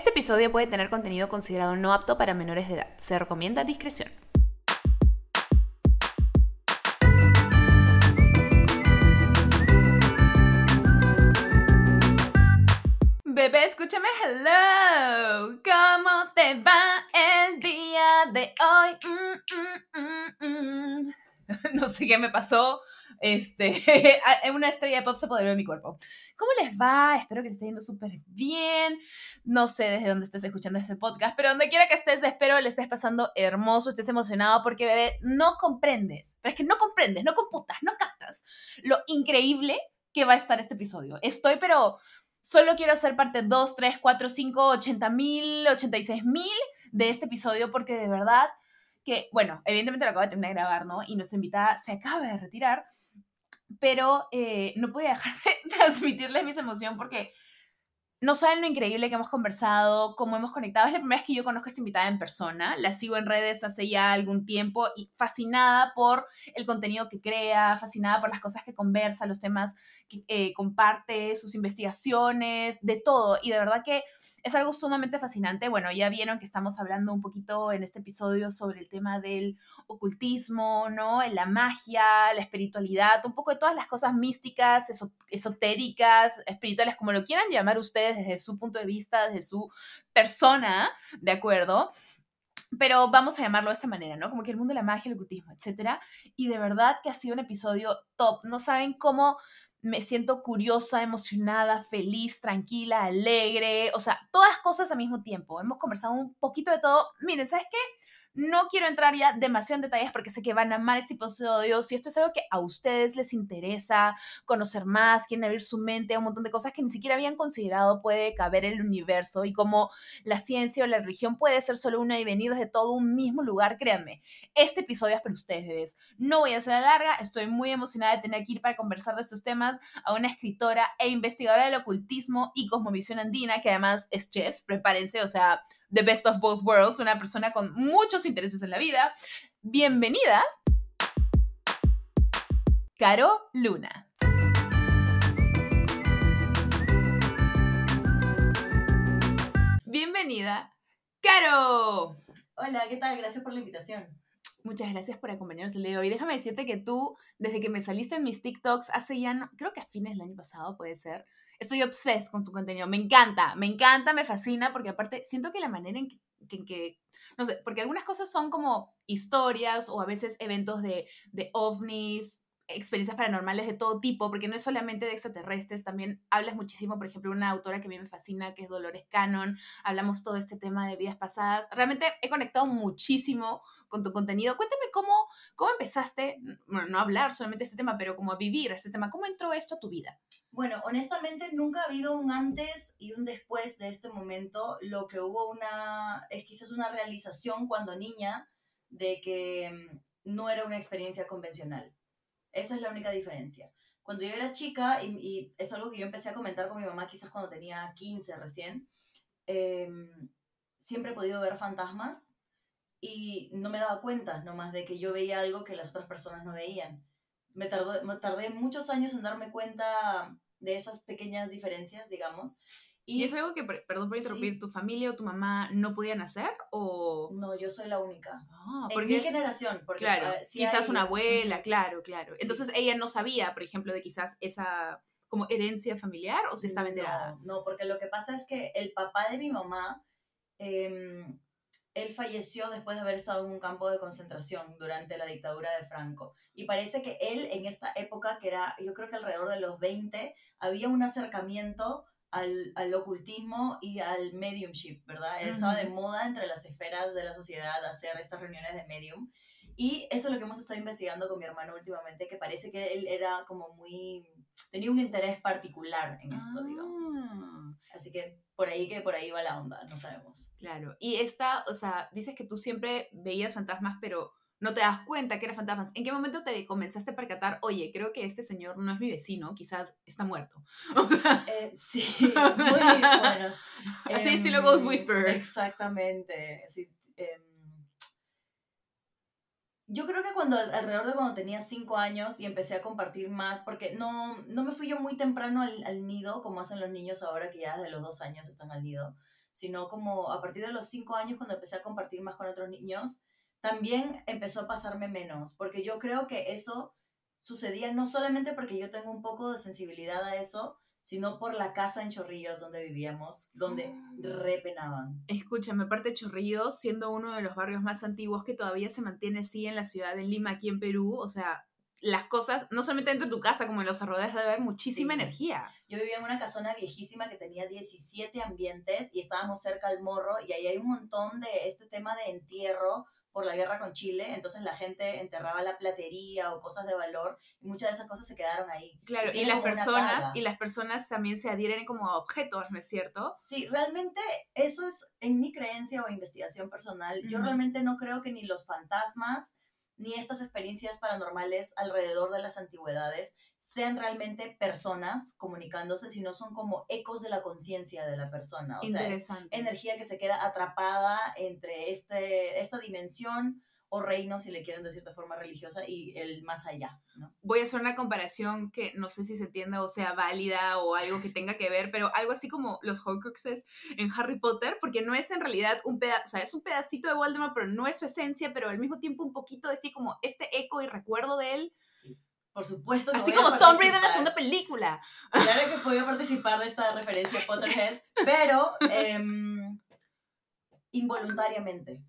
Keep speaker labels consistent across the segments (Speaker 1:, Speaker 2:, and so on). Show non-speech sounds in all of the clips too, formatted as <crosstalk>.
Speaker 1: Este episodio puede tener contenido considerado no apto para menores de edad. Se recomienda discreción. Bebé, escúchame, hello. ¿Cómo te va el día de hoy? Mm, mm, mm, <laughs> no sé qué me pasó. Este, <laughs> una estrella de pop se apoderó de mi cuerpo. ¿Cómo les va? Espero que les esté yendo súper bien. No sé desde dónde estés escuchando este podcast, pero donde quiera que estés, espero le estés pasando hermoso, estés emocionado, porque bebé, no comprendes. Pero es que no comprendes, no computas, no captas lo increíble que va a estar este episodio. Estoy, pero Solo quiero ser parte 2, 3, 4, 5, 80 mil, 86 mil de este episodio porque de verdad que, bueno, evidentemente lo acabo de terminar de grabar, ¿no? Y nuestra invitada se acaba de retirar, pero eh, no podía dejar de <laughs> transmitirles mis emociones porque no saben lo increíble que hemos conversado, cómo hemos conectado. Es la primera vez que yo conozco a esta invitada en persona. La sigo en redes hace ya algún tiempo y fascinada por el contenido que crea, fascinada por las cosas que conversa, los temas eh, comparte, sus investigaciones, de todo. Y de verdad que es algo sumamente fascinante. Bueno, ya vieron que estamos hablando un poquito en este episodio sobre el tema del ocultismo, ¿no? La magia, la espiritualidad, un poco de todas las cosas místicas, esotéricas, espirituales, como lo quieran llamar ustedes desde su punto de vista, desde su persona, ¿de acuerdo? pero vamos a llamarlo de esta manera, ¿no? Como que el mundo de la magia, el ocultismo, etcétera. Y de verdad que ha sido un episodio top. No saben cómo me siento curiosa, emocionada, feliz, tranquila, alegre, o sea, todas cosas al mismo tiempo. Hemos conversado un poquito de todo. Miren, ¿sabes qué? No quiero entrar ya demasiado en detalles porque sé que van a amar este episodio. Si esto es algo que a ustedes les interesa conocer más, quieren abrir su mente a un montón de cosas que ni siquiera habían considerado puede caber el universo y como la ciencia o la religión puede ser solo una y venir desde todo un mismo lugar, créanme, este episodio es para ustedes. No voy a hacer la larga, estoy muy emocionada de tener que ir para conversar de estos temas a una escritora e investigadora del ocultismo y cosmovisión andina, que además es chef, prepárense, o sea, The Best of Both Worlds, una persona con muchos intereses en la vida. Bienvenida, Caro Luna. Bienvenida, Caro.
Speaker 2: Hola, ¿qué tal? Gracias por la invitación.
Speaker 1: Muchas gracias por acompañarnos el día de hoy. Déjame decirte que tú, desde que me saliste en mis TikToks hace ya, creo que a fines del año pasado puede ser, estoy obses con tu contenido. Me encanta, me encanta, me fascina, porque aparte siento que la manera en que, no sé, porque algunas cosas son como historias o a veces eventos de, de ovnis, experiencias paranormales de todo tipo, porque no es solamente de extraterrestres, también hablas muchísimo, por ejemplo, una autora que a mí me fascina, que es Dolores Cannon, hablamos todo este tema de vidas pasadas. Realmente he conectado muchísimo con tu contenido. Cuéntame cómo, cómo empezaste, bueno, no a hablar solamente este tema, pero como a vivir este tema. ¿Cómo entró esto a tu vida?
Speaker 2: Bueno, honestamente nunca ha habido un antes y un después de este momento. Lo que hubo una, es quizás una realización cuando niña de que mm, no era una experiencia convencional esa es la única diferencia. Cuando yo era chica, y, es algo que yo empecé a comentar con mi mamá quizás cuando tenía 15 recién, em, siempre he podido ver fantasmas y no me daba cuenta nomás de que yo veía algo que las otras personas no veían. Me tardé, me tardé muchos años en darme cuenta de esas pequeñas diferencias, digamos,
Speaker 1: y, es algo que, perdón por interrumpir, ¿tu familia o tu mamá no podían hacer? O...
Speaker 2: No, yo soy la única. Ah, en mi generación, porque
Speaker 1: claro, ah, quizás una abuela, claro, claro. Entonces ella no sabía, por ejemplo, de quizás esa como herencia familiar o si estaba enterada.
Speaker 2: No, no, porque lo que pasa es que el papá de mi mamá, em, él falleció después de haber estado en un campo de concentración durante la dictadura de Franco. Y parece que él en esta época, que era yo creo que alrededor de los 20, había un acercamiento al, al, ocultismo y al mediumship, ¿verdad? Él estaba de moda entre las esferas de la sociedad hacer estas reuniones de medium. Y eso es lo que hemos estado investigando con mi hermano últimamente, que parece que él era como muy, tenía un interés particular en esto, digamos. Ah. Así que por ahí que por ahí va la onda, no sabemos.
Speaker 1: Claro. Y esta, o sea, dices que tú siempre veías fantasmas, pero no te das cuenta que era fantasmas. ¿En qué momento te comenzaste a percatar, oye, creo que este señor no es mi vecino, quizás está muerto? <laughs>
Speaker 2: Eh, sí, muy bueno.
Speaker 1: Así estilo Ghost Whisperer.
Speaker 2: Exactamente. Em, yo creo que cuando, alrededor de cuando tenía cinco años y empecé a compartir más, porque no, no me fui yo muy temprano al, al nido, como hacen los niños ahora que ya desde los dos años están al nido sino como a partir de los cinco años cuando empecé a compartir más con otros niños, también empezó a pasarme menos, porque yo creo que eso sucedía no solamente porque yo tengo un poco de sensibilidad a eso, sino por la casa en Chorrillos donde vivíamos, donde
Speaker 1: Ah.
Speaker 2: repenaban.
Speaker 1: Escúchame, aparte Chorrillos, siendo uno de los barrios más antiguos que todavía se mantiene así en la ciudad de Lima, aquí en Perú, o sea, las cosas, no solamente dentro de tu casa, como en los alrededores, debe haber muchísima
Speaker 2: Sí.
Speaker 1: energía.
Speaker 2: Yo vivía en una casona viejísima que tenía 17 ambientes y estábamos cerca al morro y ahí hay un montón de este tema de entierro por la guerra con Chile, entonces la gente enterraba la platería o cosas de valor y muchas de esas cosas se quedaron ahí.
Speaker 1: Claro, y las personas, y las personas también se adhieren como a objetos, ¿no es cierto?
Speaker 2: Sí, realmente eso es en mi creencia o investigación personal. Yo realmente no creo que ni los fantasmas ni estas experiencias paranormales alrededor de las antigüedades sean realmente personas comunicándose, sino son como ecos de la conciencia de la persona. O sea, es energía que se queda atrapada entre este, esta dimensión o reino, si le quieren decir de forma religiosa, y el más allá, ¿no?
Speaker 1: Voy a hacer una comparación que no sé si se entienda o sea válida o algo que tenga que ver, pero algo así como los Horcruxes en Harry Potter, porque no es en realidad un pedazo, o sea, es un pedacito de Voldemort, pero no es su esencia, pero al mismo tiempo un poquito de sí como este eco y recuerdo de él,
Speaker 2: Sí. Por supuesto que
Speaker 1: así como Tom Raider en la segunda película.
Speaker 2: Claro que podía participar de esta referencia a <laughs> Potterhead, pero em, involuntariamente.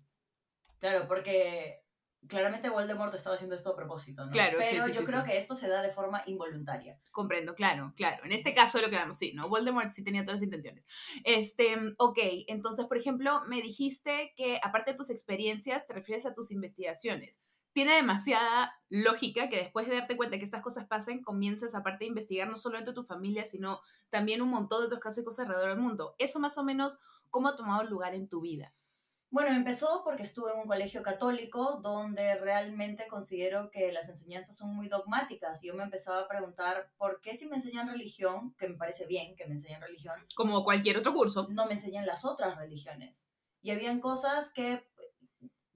Speaker 2: Claro, porque claramente Voldemort estaba haciendo esto a propósito, ¿no?
Speaker 1: Claro, sí,
Speaker 2: pero
Speaker 1: sí,
Speaker 2: yo
Speaker 1: sí,
Speaker 2: creo
Speaker 1: sí.
Speaker 2: que esto se da de forma involuntaria.
Speaker 1: Comprendo, claro, claro. En este caso lo que vemos, sí, ¿no? Voldemort sí tenía todas las intenciones. Este, ok, entonces, por ejemplo, me dijiste que aparte de tus experiencias, te refieres a tus investigaciones. Tiene demasiada lógica que después de darte cuenta que estas cosas pasan, comienzas aparte de investigar no solo tu familia, sino también un montón de otros casos y cosas alrededor del mundo. Eso más o menos, ¿cómo ha tomado lugar en tu vida?
Speaker 2: Bueno, empezó porque estuve en un colegio católico donde realmente considero que las enseñanzas son muy dogmáticas. Y yo me empezaba a preguntar por qué si me enseñan religión, que me parece bien que me enseñen religión,
Speaker 1: Como cualquier otro curso.
Speaker 2: no me enseñan las otras religiones. Y habían cosas que,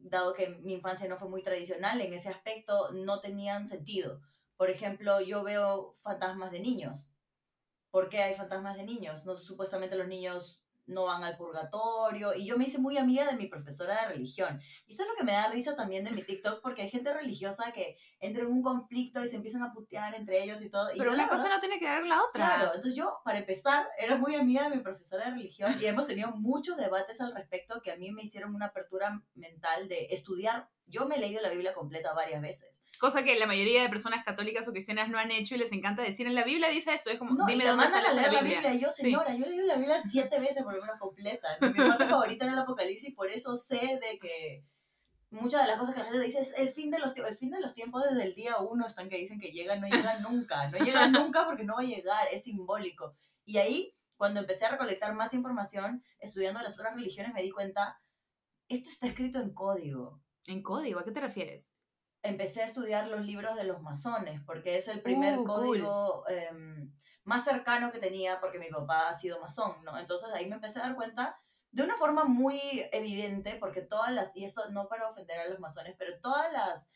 Speaker 2: dado que mi infancia no fue muy tradicional en ese aspecto, no tenían sentido. Por ejemplo, yo veo fantasmas de niños. ¿Por qué hay fantasmas de niños? No, supuestamente los niños no van al purgatorio. Y yo me hice muy amiga de mi profesora de religión. Y eso es lo que me da risa también de mi TikTok, porque hay gente religiosa que entra en un conflicto y se empiezan a putear entre ellos y todo. Y
Speaker 1: Pero
Speaker 2: yo,
Speaker 1: una cosa no tiene que ver la otra.
Speaker 2: Claro, entonces yo, para empezar, era muy amiga de mi profesora de religión y hemos tenido muchos debates al respecto que a mí me hicieron una apertura mental de estudiar. Yo me he leído la Biblia completa varias veces.
Speaker 1: Cosa que la mayoría de personas católicas o cristianas no han hecho y les encanta decir en la Biblia dice esto. Es como,
Speaker 2: No,
Speaker 1: dime dónde sale
Speaker 2: leer
Speaker 1: la Biblia.
Speaker 2: Yo,
Speaker 1: Sí.
Speaker 2: señora, yo he leído la Biblia siete veces por lo menos completa. Mi parte <laughs> favorita era el Apocalipsis por eso sé de que muchas de las cosas que la gente dice es el fin de los tiempos. El fin de los tiempos desde el día uno están que dicen que llega, no llega <laughs> nunca. No llega nunca porque no va a llegar, es simbólico. Y ahí, cuando empecé a recolectar más información, estudiando las otras religiones, me di cuenta, esto está escrito en código.
Speaker 1: En código, ¿a qué te refieres?
Speaker 2: Empecé a estudiar los libros de los masones, porque es el primer
Speaker 1: Uh, cool.
Speaker 2: código em, más cercano que tenía, porque mi papá ha sido masón, ¿no? Entonces ahí me empecé a dar cuenta de una forma muy evidente, porque todas las, y esto no para ofender a los masones, pero todas las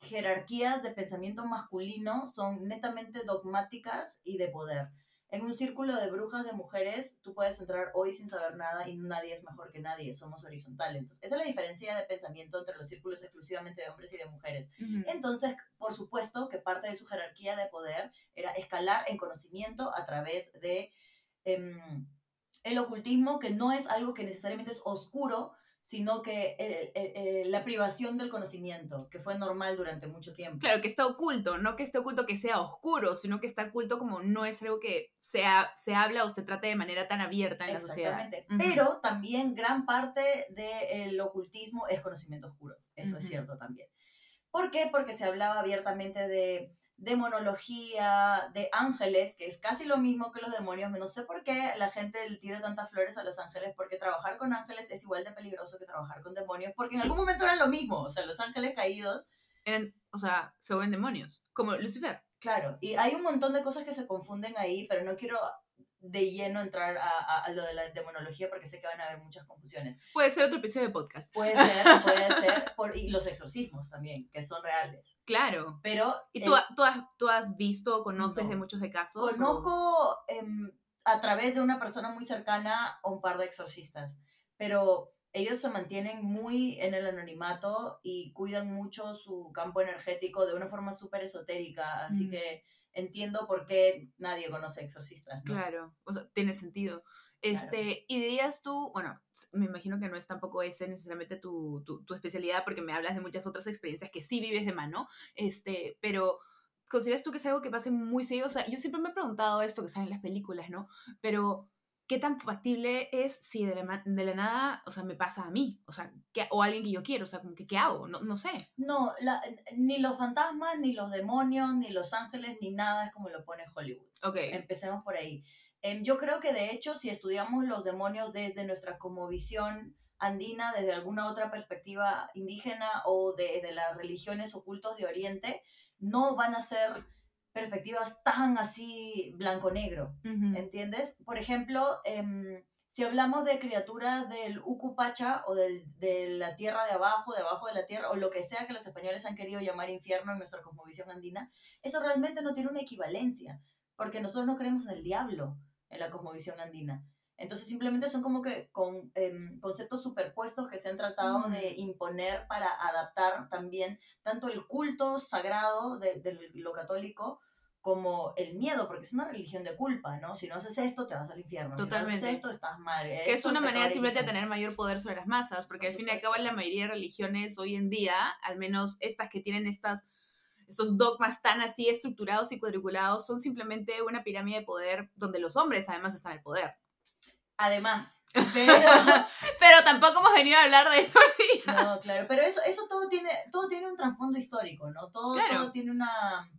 Speaker 2: jerarquías de pensamiento masculino son netamente dogmáticas y de poder. En un círculo de brujas de mujeres, tú puedes entrar hoy sin saber nada y nadie es mejor que nadie, somos horizontales. Entonces, esa es la diferencia de pensamiento entre los círculos exclusivamente de hombres y de mujeres. Entonces, por supuesto que parte de su jerarquía de poder era escalar en conocimiento a través de em, el ocultismo, que no es algo que necesariamente es oscuro, sino que eh, eh, eh, la privación del conocimiento, que fue normal durante mucho tiempo.
Speaker 1: Claro, que está oculto, no que esté oculto que sea oscuro, sino que está oculto como no es algo que sea, se habla o se trate de manera tan abierta en la sociedad.
Speaker 2: Exactamente. Pero también gran parte del ocultismo es conocimiento oscuro. Eso es cierto también. ¿Por qué? Porque se hablaba abiertamente de demonología, de ángeles, que es casi lo mismo que los demonios. No sé por qué la gente le tira tantas flores a los ángeles, porque trabajar con ángeles es igual de peligroso que trabajar con demonios, porque en algún momento eran lo mismo. O sea, los ángeles caídos
Speaker 1: Eran- o sea, se ven demonios, como Lucifer.
Speaker 2: Claro, y hay un montón de cosas que se confunden ahí, pero no quiero de lleno entrar a, a- a lo de la demonología porque sé que van a haber muchas confusiones.
Speaker 1: Puede ser otro episodio de podcast.
Speaker 2: Puede ser, puede ser, por, y los exorcismos también, que son reales.
Speaker 1: Claro.
Speaker 2: Pero
Speaker 1: ¿Y
Speaker 2: eh,
Speaker 1: tú, ha- tú, has, tú has visto o conoces
Speaker 2: No.
Speaker 1: de muchos de casos?
Speaker 2: conozco em, a través de una persona muy cercana o un par de exorcistas. Pero ellos se mantienen muy en el anonimato y cuidan mucho su campo energético de una forma súper esotérica. Así
Speaker 1: Mm.
Speaker 2: que entiendo por qué nadie conoce exorcistas. ¿no?
Speaker 1: Claro, o sea, tiene sentido. Este, y dirías tú, bueno, me imagino que no es tampoco ese necesariamente tu, tu, tu especialidad, porque me hablas de muchas otras experiencias que sí vives de mano, este, pero ¿consideras tú que es algo que pase muy seguido? O sea, yo siempre me he preguntado esto que sale en las películas, ¿no? Pero, ¿qué tan factible es si de la, de la nada, o sea, me pasa a mí? O sea, ¿qué- o a alguien que yo quiero, o sea, como que, ¿qué hago? No, no sé.
Speaker 2: No, la- ni los fantasmas, ni los demonios, ni los ángeles, ni nada es como lo pone Hollywood.
Speaker 1: Ok.
Speaker 2: Empecemos por ahí. Em, yo creo que de hecho, si estudiamos los demonios desde nuestra cosmovisión andina, desde alguna otra perspectiva indígena o desde las religiones ocultos de Oriente, no van a ser perspectivas tan así blanco-negro. ¿Entiendes? Por ejemplo, em, si hablamos de criaturas del Ucupacha o del, de la tierra de abajo, de abajo de la tierra, o lo que sea que los españoles han querido llamar infierno en nuestra cosmovisión andina, eso realmente no tiene una equivalencia, porque nosotros no creemos en el diablo en la cosmovisión andina. Entonces simplemente son como que con, em, conceptos superpuestos que se han tratado
Speaker 1: Mm.
Speaker 2: de imponer para adaptar también tanto el culto sagrado de, de lo católico como el miedo, porque es una religión de culpa, ¿no? Si no haces esto, te vas al infierno. Si no
Speaker 1: Totalmente.
Speaker 2: haces esto, estás mal.
Speaker 1: Que es una manera simplemente de tener mayor poder sobre las masas, porque
Speaker 2: Por
Speaker 1: al fin y al cabo en la mayoría de religiones hoy en día, al menos estas que tienen estas, estos dogmas tan así estructurados y cuadriculados, son simplemente una pirámide de poder donde los hombres además están en el poder.
Speaker 2: Además, <laughs> pero...
Speaker 1: Pero tampoco hemos venido a hablar de eso.
Speaker 2: No, claro, pero eso, eso todo, tiene, todo tiene un trasfondo histórico, ¿no? Todo,
Speaker 1: Claro.
Speaker 2: todo tiene una,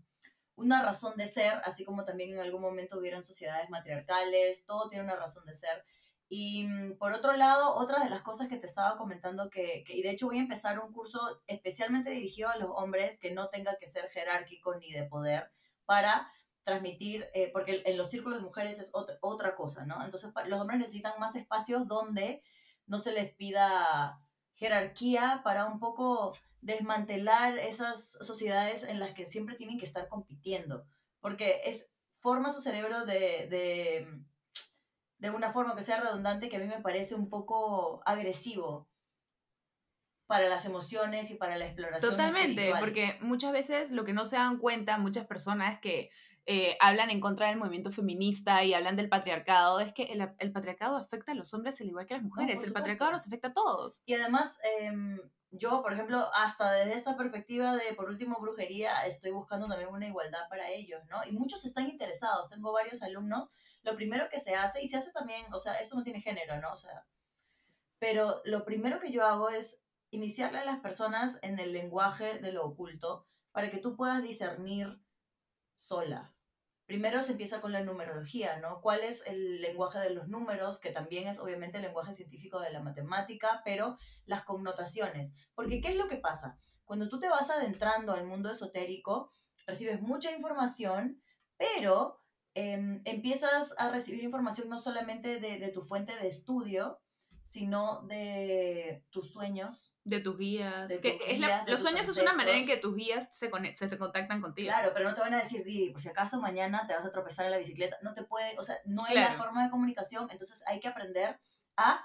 Speaker 2: una razón de ser, así como también en algún momento hubieron sociedades matriarcales, todo tiene una razón de ser. Y mm, por otro lado, otra de las cosas que te estaba comentando, que, que- y de hecho voy a empezar un curso especialmente dirigido a los hombres que no tenga que ser jerárquico ni de poder, para transmitir, eh, porque en los círculos de mujeres es otra, otra cosa, ¿no? Entonces los hombres necesitan más espacios donde no se les pida jerarquía para un poco desmantelar esas sociedades en las que siempre tienen que estar compitiendo, porque es, forma su cerebro de, de una forma que sea redundante que a mí me parece un poco agresivo para las emociones y para la exploración.
Speaker 1: Totalmente,
Speaker 2: espiritual.
Speaker 1: porque muchas veces lo que no se dan cuenta muchas personas que eh, hablan en contra del movimiento feminista y hablan del patriarcado es que el, el patriarcado afecta a los hombres al igual que a las mujeres. el patriarcado nos afecta a todos.
Speaker 2: Y además, em, yo, por ejemplo, hasta desde esta perspectiva de, por último, brujería, estoy buscando también una igualdad para ellos, ¿no? Y muchos están interesados. Tengo varios alumnos. Lo primero que se hace, y se hace también, o sea, eso no tiene género, ¿no? O sea, pero lo primero que yo hago es iniciarle a las personas en el lenguaje de lo oculto para que tú puedas discernir sola. Primero se empieza con la numerología, ¿no? ¿Cuál es el lenguaje de los números? Que también es obviamente el lenguaje científico de la matemática, pero las connotaciones. Porque ¿qué es lo que pasa? Cuando tú te vas adentrando al mundo esotérico, recibes mucha información, pero em, empiezas a recibir información no solamente de, de tu fuente de estudio, sino de tus sueños.
Speaker 1: De tus guías.
Speaker 2: De
Speaker 1: que
Speaker 2: tus
Speaker 1: es la-
Speaker 2: guías, de
Speaker 1: los
Speaker 2: tus
Speaker 1: sueños es una manera en
Speaker 2: ancestros.
Speaker 1: que tus guías se, conect- se te contactan contigo.
Speaker 2: Claro, pero no te van a decir, Didi, por si acaso mañana te vas a tropezar en la bicicleta. No te puede, o sea, no es la
Speaker 1: Claro.
Speaker 2: forma de comunicación, entonces hay que aprender a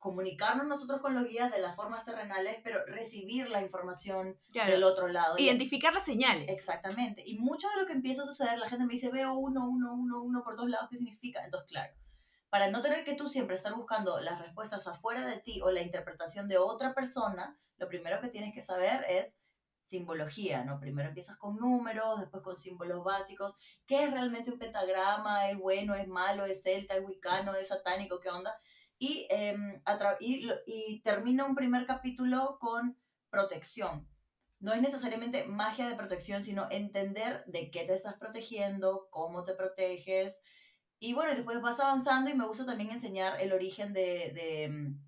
Speaker 2: comunicarnos nosotros con los guías de las formas terrenales, pero recibir la información
Speaker 1: Claro.
Speaker 2: del otro lado.
Speaker 1: Identificar las señales.
Speaker 2: Exactamente. Y mucho de lo que empieza a suceder, la gente me dice, veo uno, uno, uno, uno por todos lados, ¿qué significa? Entonces, claro, para no tener que tú siempre estar buscando las respuestas afuera de ti o la interpretación de otra persona, lo primero que tienes que saber es simbología, ¿no? Primero empiezas con números, después con símbolos básicos. ¿Qué es realmente un pentagrama? ¿Es bueno? ¿Es malo? ¿Es celta? ¿Es wicano? ¿Es satánico? ¿Qué onda? Y, tra- y, y termina un primer capítulo con protección. No es necesariamente magia de protección, sino entender de qué te estás protegiendo, cómo te proteges. Y bueno, después vas avanzando y me gusta también enseñar el origen de, de, mm,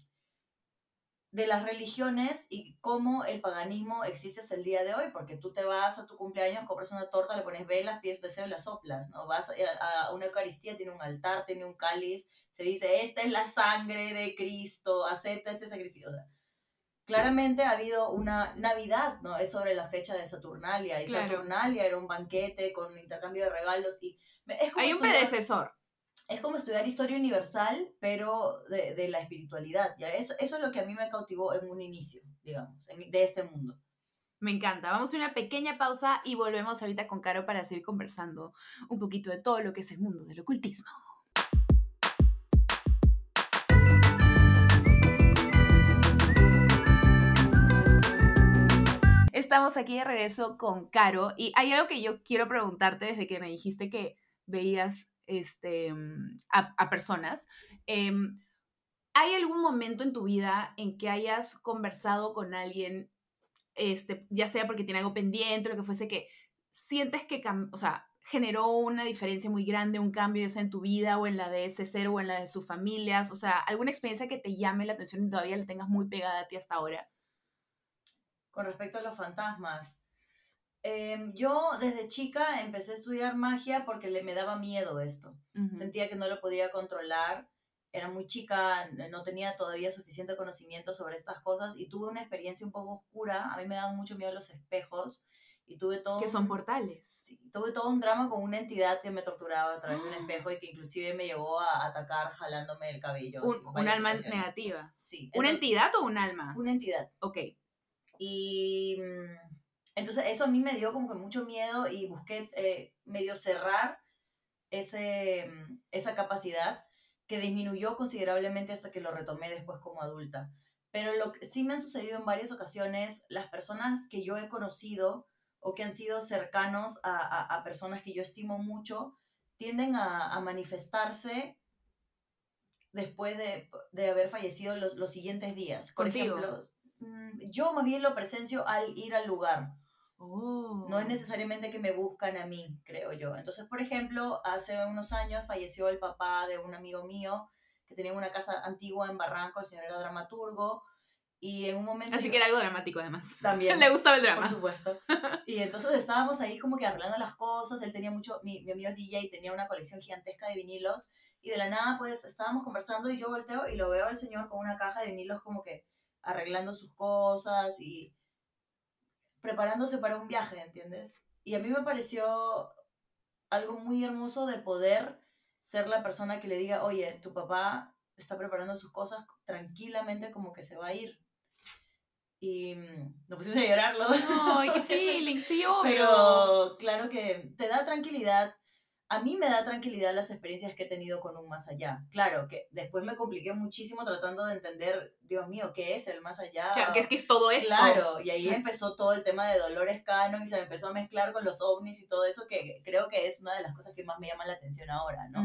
Speaker 2: de las religiones y cómo el paganismo existe hasta el día de hoy, porque tú te vas a tu cumpleaños, compras una torta, le pones velas, pides deseo y la soplas, ¿no? Vas a a una Eucaristía, tiene un altar, tiene un cáliz, se dice, esta es la sangre de Cristo, acepta este sacrificio. O sea, claramente ha habido una Navidad, ¿no? Es sobre la fecha de Saturnalia, y
Speaker 1: Claro.
Speaker 2: Saturnalia era un banquete con intercambio de regalos y... me- Es como
Speaker 1: Hay un predecesor.
Speaker 2: Es como estudiar historia universal, pero de, de la espiritualidad. ¿ya? Eso, eso es lo que a mí me cautivó en un inicio, digamos, de este mundo.
Speaker 1: Me encanta. Vamos a una pequeña pausa y volvemos ahorita con Caro para seguir conversando un poquito de todo lo que es el mundo del ocultismo. Estamos aquí de regreso con Caro y hay algo que yo quiero preguntarte desde que me dijiste que veías este, mm, a, a personas. Em, ¿Hay algún momento en tu vida en que hayas conversado con alguien este, ya sea porque tiene algo pendiente, lo que fuese, que sientes que, o sea, generó una diferencia muy grande, un cambio, ya sea en tu vida o en la de ese ser o en la de sus familias, o sea, alguna experiencia que te llame la atención y todavía la tengas muy pegada a ti hasta ahora.
Speaker 2: Con respecto a los fantasmas, em, yo desde chica empecé a estudiar magia porque le me daba miedo esto.
Speaker 1: Ujú.
Speaker 2: Sentía que no lo podía controlar. Era muy chica, no tenía todavía suficiente conocimiento sobre estas cosas y tuve una experiencia un poco oscura. A mí me daban mucho miedo los espejos y tuve todo
Speaker 1: Que son portales.
Speaker 2: Sí, tuve todo un drama con una entidad que me torturaba a través de un espejo y que inclusive me llevó a atacar jalándome el cabello.
Speaker 1: Un, un alma negativa.
Speaker 2: Sí.
Speaker 1: ¿Una
Speaker 2: entonces-
Speaker 1: entidad o un alma?
Speaker 2: Una entidad.
Speaker 1: Ok.
Speaker 2: Y mm, entonces eso a mí me dio como que mucho miedo y busqué eh, medio cerrar ese, mm, esa capacidad que disminuyó considerablemente hasta que lo retomé después como adulta. Pero lo que sí me han sucedido en varias ocasiones, las personas que yo he conocido o que han sido cercanos a, a- a personas que yo estimo mucho, tienden a, a manifestarse después de, de haber fallecido los, los siguientes días. Por
Speaker 1: Contigo.
Speaker 2: ejemplo, mm, yo más bien lo presencio al ir al lugar.
Speaker 1: Oh.
Speaker 2: No es necesariamente que me buscan a mí, creo yo. Entonces, por ejemplo, hace unos años falleció el papá de un amigo mío que tenía una casa antigua en Barranco, el señor era dramaturgo, y en un momento...
Speaker 1: Así
Speaker 2: yo-
Speaker 1: que era algo dramático además.
Speaker 2: También. <laughs>
Speaker 1: Le gustaba el
Speaker 2: por
Speaker 1: drama.
Speaker 2: supuesto. Y entonces estábamos ahí como que arreglando las cosas. Él tenía mucho, mi, mi amigo es DJ, tenía una colección gigantesca de vinilos. Y de la nada, pues estábamos conversando y yo volteo y lo veo al señor con una caja de vinilos como que arreglando sus cosas y preparándose para un viaje, ¿entiendes? Y a mí me pareció algo muy hermoso de poder ser la persona que le diga, oye, tu papá está preparando sus cosas tranquilamente como que se va a ir. Y mm, nos pusimos <laughs> a llorar los dos.
Speaker 1: Ay, qué feeling, sí, <laughs> obvio.
Speaker 2: Pero claro que te da tranquilidad. A mí me da tranquilidad las experiencias que he tenido con un más allá. Claro que después me compliqué muchísimo tratando de entender, Dios mío, ¿qué es el más allá?
Speaker 1: Claro, que es que es todo esto.
Speaker 2: Claro, y ahí
Speaker 1: Sí.
Speaker 2: empezó todo el tema de Dolores Cannon y se me empezó a mezclar con los ovnis y todo eso, que creo que es una de las cosas que más me llama la atención ahora, ¿no?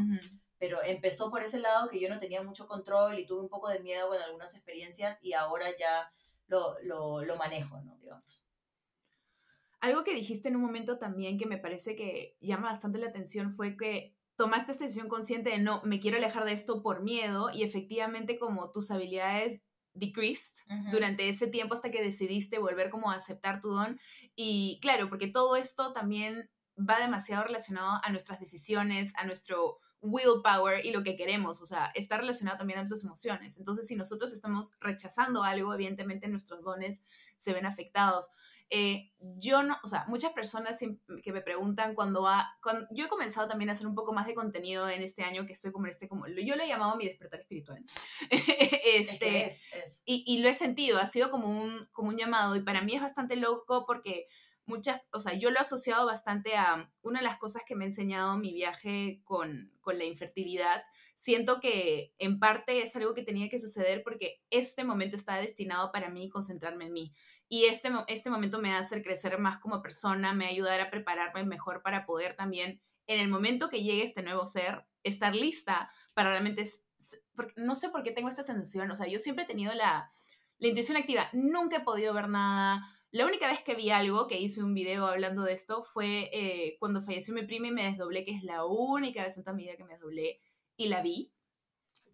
Speaker 2: Pero empezó por ese lado que yo no tenía mucho control y tuve un poco de miedo con algunas experiencias y ahora ya lo, lo, lo manejo, ¿no? Digamos.
Speaker 1: Algo que dijiste en un momento también que me parece que llama bastante la atención fue que tomaste esta decisión consciente de no, me quiero alejar de esto por miedo y efectivamente como tus habilidades decreased durante ese tiempo hasta que decidiste volver como a aceptar tu don y claro, porque todo esto también va demasiado relacionado a nuestras decisiones, a nuestro willpower y lo que queremos, o sea, está relacionado también a nuestras emociones. Entonces, si nosotros estamos rechazando algo, evidentemente nuestros dones se ven afectados. Eh, yo no, o sea, muchas personas que me preguntan cuando, ha, cuando yo he comenzado también a hacer un poco más de contenido en este año que estoy como en este, como yo lo he llamado mi despertar espiritual. <laughs>
Speaker 2: Es
Speaker 1: este,
Speaker 2: que es, es.
Speaker 1: y, y lo he sentido, ha sido como un, como un llamado y para mí es bastante loco porque muchas, o sea, yo lo he asociado bastante a una de las cosas que me ha enseñado mi viaje con, con la infertilidad. Siento que en parte es algo que tenía que suceder porque este momento está destinado para mí concentrarme en mí. Y este, este momento me hacer crecer más como persona, me va a prepararme mejor para poder también, en el momento que llegue este nuevo ser, estar lista para realmente... no sé por qué tengo esta sensación, o sea, yo siempre he tenido la, la intuición activa, nunca he podido ver nada. La única vez que vi algo, que hice un video hablando de esto, fue eh, cuando falleció mi prima y me desdoblé, que es la única vez en toda mi vida que me desdoblé, y la vi.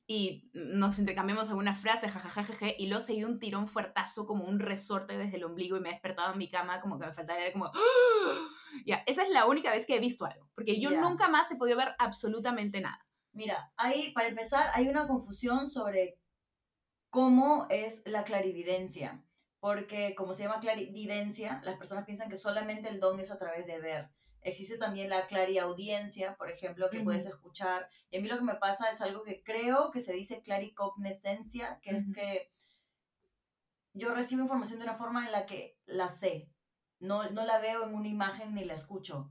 Speaker 1: Y nos intercambiamos alguna frase, jajajajaja, y luego seguí un tirón fuertazo, como un resorte desde el ombligo, y me he despertado en mi cama, como que me faltaba era como... ¡Ah! Ya, esa es la única vez que he visto algo, porque yo
Speaker 2: Ya.
Speaker 1: nunca más he podido ver absolutamente nada.
Speaker 2: Mira, hay, para empezar, hay una confusión sobre cómo es la clarividencia. Porque como se llama clarividencia, las personas piensan que solamente el don es a través de ver. Existe también la clariaudiencia, por ejemplo, que puedes escuchar. Y a mí lo que me pasa es algo que creo que se dice claricognoscencia, que es que yo recibo información de una forma en la que la sé. No, no la veo en una imagen ni la escucho.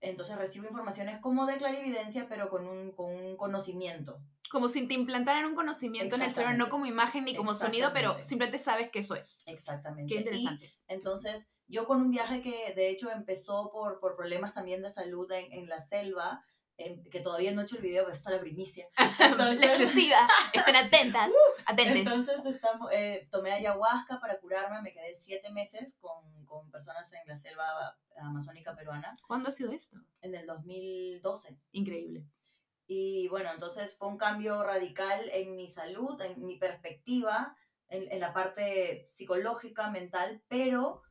Speaker 2: Entonces recibo informaciones como de clarividencia, pero con un, con un conocimiento.
Speaker 1: Como si te implantaran un conocimiento en el cerebro, no como imagen ni como sonido, pero simplemente sabes que eso es.
Speaker 2: Exactamente.
Speaker 1: Qué
Speaker 2: Y
Speaker 1: interesante.
Speaker 2: Entonces, yo con un viaje que de hecho empezó por, por problemas también de salud en, en la selva, que todavía no he hecho el video, pero está <laughs> la primicia. Entonces-
Speaker 1: la exclusiva. Estén atentas. <laughs> Atentes.
Speaker 2: Entonces estamos, eh, tomé ayahuasca para curarme, me quedé siete meses con, con personas en la selva amazónica peruana
Speaker 1: ¿Cuándo ha sido esto?
Speaker 2: en el 2012.
Speaker 1: Increíble.
Speaker 2: Y bueno, entonces fue un cambio radical en mi salud, en mi perspectiva, en, en la parte psicológica, mental, pero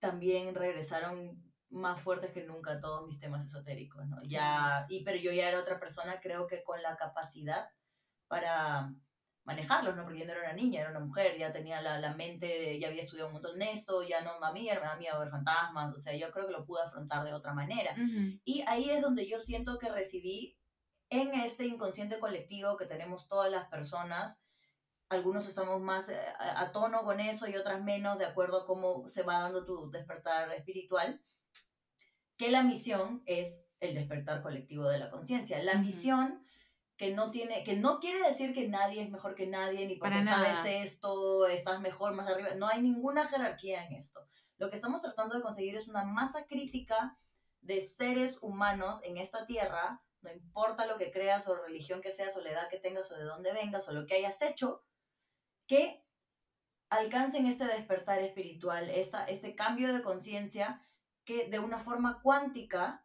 Speaker 2: también regresaron más fuertes que nunca todos mis temas esotéricos, ¿no? Ya, y, pero yo ya era otra persona, creo que con la capacidad para manejarlos, ¿no? Porque yo no era una niña, era una mujer, ya tenía la, la mente, de- ya había estudiado un montón de esto, ya no, a mí me da miedo ver fantasmas, o sea, yo creo que lo pude afrontar de otra manera. Y ahí es donde yo siento que recibí en este inconsciente colectivo que tenemos todas las personas. Algunos estamos más eh, a, a tono con eso y otras menos, de acuerdo a cómo se va dando tu despertar espiritual. Que la misión es el despertar colectivo de la conciencia. La
Speaker 1: Ujú.
Speaker 2: misión que no tiene, que no quiere decir que nadie es mejor que nadie, ni porque
Speaker 1: Para
Speaker 2: sabes
Speaker 1: nada.
Speaker 2: esto, estás mejor, más arriba. No hay ninguna jerarquía en esto. Lo que estamos tratando de conseguir es una masa crítica de seres humanos en esta tierra, no importa lo que creas o religión que seas o la edad que tengas o de dónde vengas o lo que hayas hecho, que alcancen este despertar espiritual, esta, este cambio de conciencia que de una forma cuántica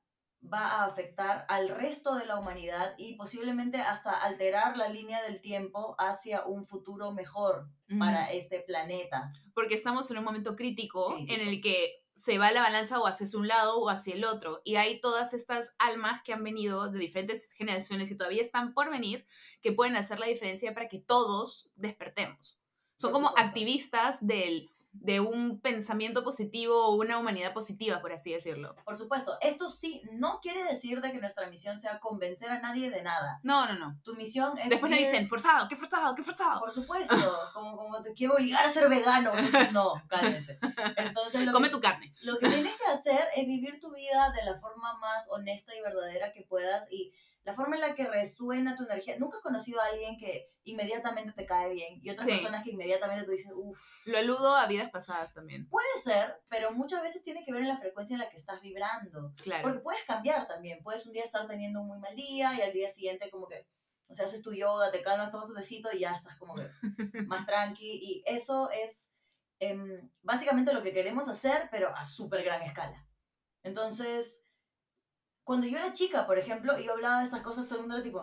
Speaker 2: va a afectar al resto de la humanidad y posiblemente hasta alterar la línea del tiempo hacia un futuro mejor para este planeta.
Speaker 1: Porque estamos en un momento crítico,
Speaker 2: Crítico.
Speaker 1: en el que se va la balanza o hacia un lado o hacia el otro. Y hay todas estas almas que han venido de diferentes generaciones y todavía están por venir, que pueden hacer la diferencia para que todos despertemos. Son como activistas del, de un pensamiento positivo o una humanidad positiva, por así decirlo.
Speaker 2: Por supuesto, esto sí no quiere decir de que nuestra misión sea convencer a nadie de nada.
Speaker 1: No, no, no.
Speaker 2: Tu misión es
Speaker 1: Después nos
Speaker 2: vivir-
Speaker 1: dicen, forzado, qué forzado, qué forzado.
Speaker 2: Por supuesto, como, como te quiero llegar a ser vegano. No, cálmense. Entonces,
Speaker 1: Come
Speaker 2: que,
Speaker 1: tu carne.
Speaker 2: lo que tienes que hacer es vivir tu vida de la forma más honesta y verdadera que puedas y la forma en la que resuena tu energía. Nunca has conocido a alguien que inmediatamente te cae bien y otras
Speaker 1: Sí.
Speaker 2: personas que inmediatamente tú dices, uff,
Speaker 1: Lo aludo a vidas pasadas también.
Speaker 2: puede ser, pero muchas veces tiene que ver en la frecuencia en la que estás vibrando.
Speaker 1: Claro.
Speaker 2: Porque puedes cambiar también. Puedes un día estar teniendo un muy mal día y al día siguiente como que, o sea, haces tu yoga, te calmas, tomas tu tecito y ya estás como que <laughs> más tranqui. Y eso es em, básicamente lo que queremos hacer, pero a súper gran escala. Entonces, cuando yo era chica, por ejemplo, y yo hablaba de estas cosas, todo el mundo era tipo,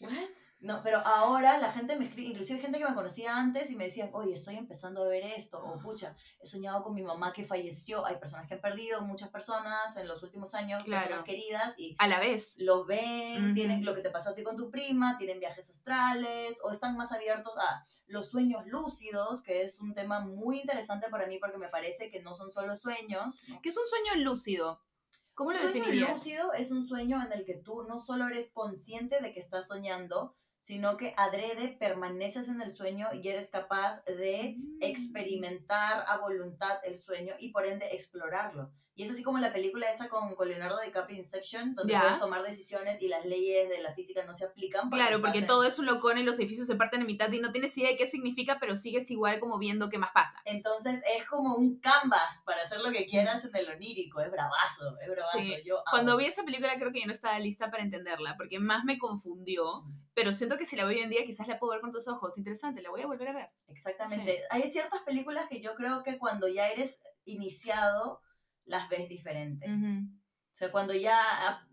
Speaker 2: ¿what? No, pero ahora la gente me escribe, inclusive gente que me conocía antes y me decían, oye, estoy empezando a ver esto, o pucha, he soñado con mi mamá que falleció. Hay personas que han perdido, muchas personas en los últimos años,
Speaker 1: Claro.
Speaker 2: personas queridas, y
Speaker 1: A la vez.
Speaker 2: los ven, tienen lo que te pasó a ti con tu prima, tienen viajes astrales, o están más abiertos a los sueños lúcidos, que es un tema muy interesante para mí porque me parece que no son solo sueños. ¿no?
Speaker 1: ¿Qué es un sueño lúcido? ¿Cómo lo definirías?
Speaker 2: lúcido es un sueño en el que tú no solo eres consciente de que estás soñando, sino que adrede permaneces en el sueño y eres capaz de
Speaker 1: Mm.
Speaker 2: experimentar a voluntad el sueño y por ende explorarlo. Y es así como la película esa con, con Leonardo DiCaprio Inception, donde
Speaker 1: Ya.
Speaker 2: puedes tomar decisiones y las leyes de la física no se aplican.
Speaker 1: Claro, porque
Speaker 2: en-
Speaker 1: todo es un locón y los edificios se parten en mitad y no tienes idea de qué significa, pero sigues igual como viendo qué más pasa.
Speaker 2: Entonces es como un canvas para hacer lo que quieras en el onírico. Es bravazo, es bravazo.
Speaker 1: Sí.
Speaker 2: Yo amo.
Speaker 1: Cuando vi esa película creo que yo no estaba lista para entenderla, porque más me confundió, pero siento que si la veo hoy en día quizás la puedo ver con tus ojos. Interesante, la voy a volver a ver.
Speaker 2: Exactamente. Hay ciertas películas que yo creo que cuando ya eres iniciado, las ves diferente. O sea, cuando ya...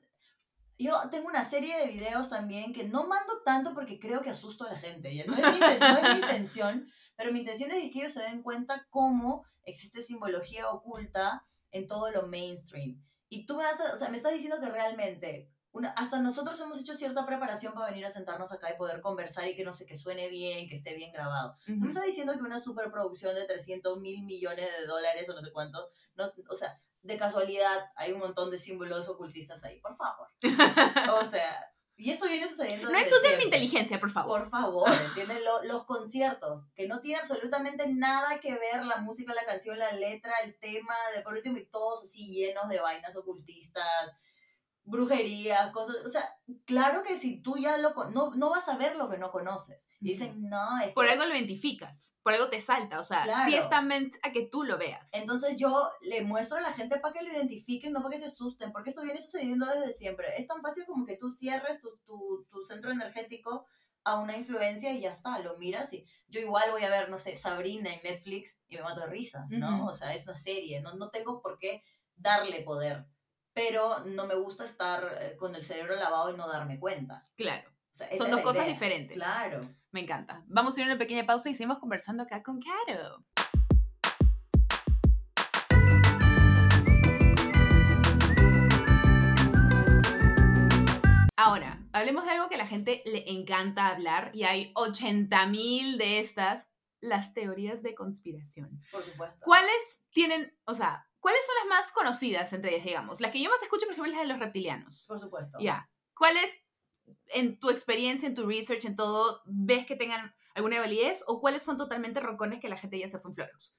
Speaker 2: Yo tengo una serie de videos también que no mando tanto porque creo que asusto a la gente. ya No es mi, inten- no es mi intención, pero mi intención es que ellos se den cuenta cómo existe simbología oculta en todo lo mainstream. Y tú me vas a, o sea, me estás diciendo que realmente una, hasta nosotros hemos hecho cierta preparación para venir a sentarnos acá y poder conversar y que no sé, que suene bien, que esté bien grabado. No me está diciendo que una superproducción de 300 mil millones de dólares o no sé cuánto, no, o sea, de casualidad hay un montón de símbolos ocultistas ahí, por favor. <laughs> o sea, y esto viene sucediendo.
Speaker 1: No insulten mi inteligencia, por favor.
Speaker 2: Por favor, ¿entienden? los conciertos, que no tiene absolutamente nada que ver la música, la canción, la letra, el tema, de por último, y todos así llenos de vainas ocultistas, brujería, cosas, o sea, claro que si tú ya lo, no, no vas a ver lo que no conoces. Y dicen, no, es
Speaker 1: Por algo lo identificas, por algo te salta, o sea, sí está meant a que tú lo veas.
Speaker 2: Entonces yo le muestro a la gente para que lo identifiquen, no para que se asusten, porque esto viene sucediendo desde siempre. Es tan fácil como que tú cierres tu, tu, tu centro energético a una influencia y ya está, lo miras y yo igual voy a ver, no sé, Sabrina en Netflix y me mato de risa, ¿no? O sea, es una serie, no, no tengo por qué darle poder pero no me gusta estar eh, con el cerebro lavado y no darme cuenta.
Speaker 1: Claro. Son dos cosas diferentes.
Speaker 2: Claro.
Speaker 1: Me encanta. Vamos a ir a una pequeña pausa y seguimos conversando acá con Caro. Ahora, hablemos de algo que a la gente le encanta hablar y hay 80.000 de estas, las teorías de conspiración.
Speaker 2: Por supuesto.
Speaker 1: ¿Cuáles tienen, o sea, ¿Cuáles son las más conocidas entre ellas, digamos? Las que yo más escucho, por ejemplo, las de los reptilianos.
Speaker 2: Por supuesto.
Speaker 1: Ya. ¿Cuáles, en tu experiencia, en tu research, en todo, ves que tengan alguna validez o cuáles son totalmente roncones que la gente ya se fue en floros?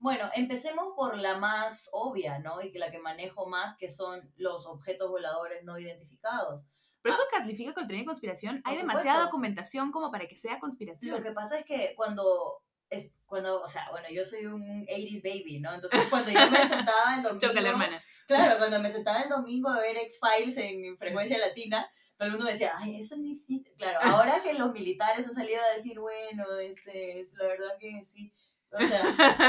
Speaker 2: Bueno, empecemos por la más obvia, ¿no? Y la que manejo más, que son los objetos voladores no identificados.
Speaker 1: Pero eso ah. califica con teoría de conspiración. Hay demasiada documentación como para que sea conspiración.
Speaker 2: Lo que pasa es que cuando es cuando, o sea, bueno, yo soy un 80s baby, ¿no? Entonces cuando yo me sentaba el <laughs> domingo...
Speaker 1: la hermana.
Speaker 2: Claro, cuando me sentaba el domingo a ver X-Files en frecuencia latina, todo el mundo decía, ay, eso no existe. Claro, ahora que los militares han salido a decir, bueno, este, es la verdad que sí. O sea,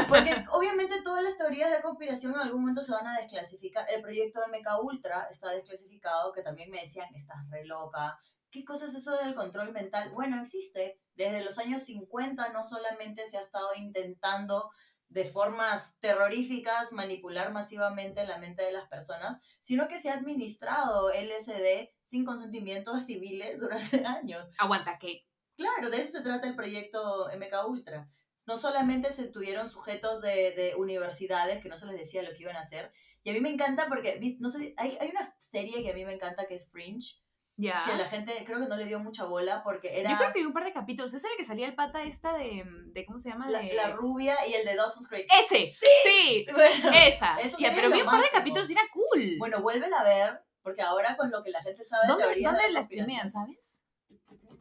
Speaker 2: porque obviamente todas las teorías de conspiración en algún momento se van a desclasificar. El proyecto de MK Ultra está desclasificado, que también me decían, estás re loca, ¿Qué cosa es eso del control mental? Bueno, existe. Desde los años 50 no solamente se ha estado intentando de formas terroríficas manipular masivamente la mente de las personas, sino que se ha administrado LSD sin consentimiento de civiles durante <laughs> años.
Speaker 1: Aguanta, ¿qué?
Speaker 2: Claro, de eso se trata el proyecto MK Ultra. No solamente se tuvieron sujetos de, de universidades que no se les decía lo que iban a hacer, y a mí me encanta porque, no sé, hay, hay una serie que a mí me encanta que es Fringe,
Speaker 1: ya.
Speaker 2: Que la gente creo que no le dio mucha bola porque era...
Speaker 1: Yo creo que vi un par de capítulos. ¿Es el que salía el pata esta de... de ¿Cómo se llama?
Speaker 2: La,
Speaker 1: de...
Speaker 2: la rubia y el de Dawson's Creek.
Speaker 1: ¡Ese! ¡Sí! <laughs> Bueno, esa. Ya, pero vi un par de capítulos y era cool.
Speaker 2: Bueno, vuélvela a ver porque ahora con lo que la gente sabe
Speaker 1: ¿Dónde,
Speaker 2: de
Speaker 1: ¿dónde la streamean, sabes?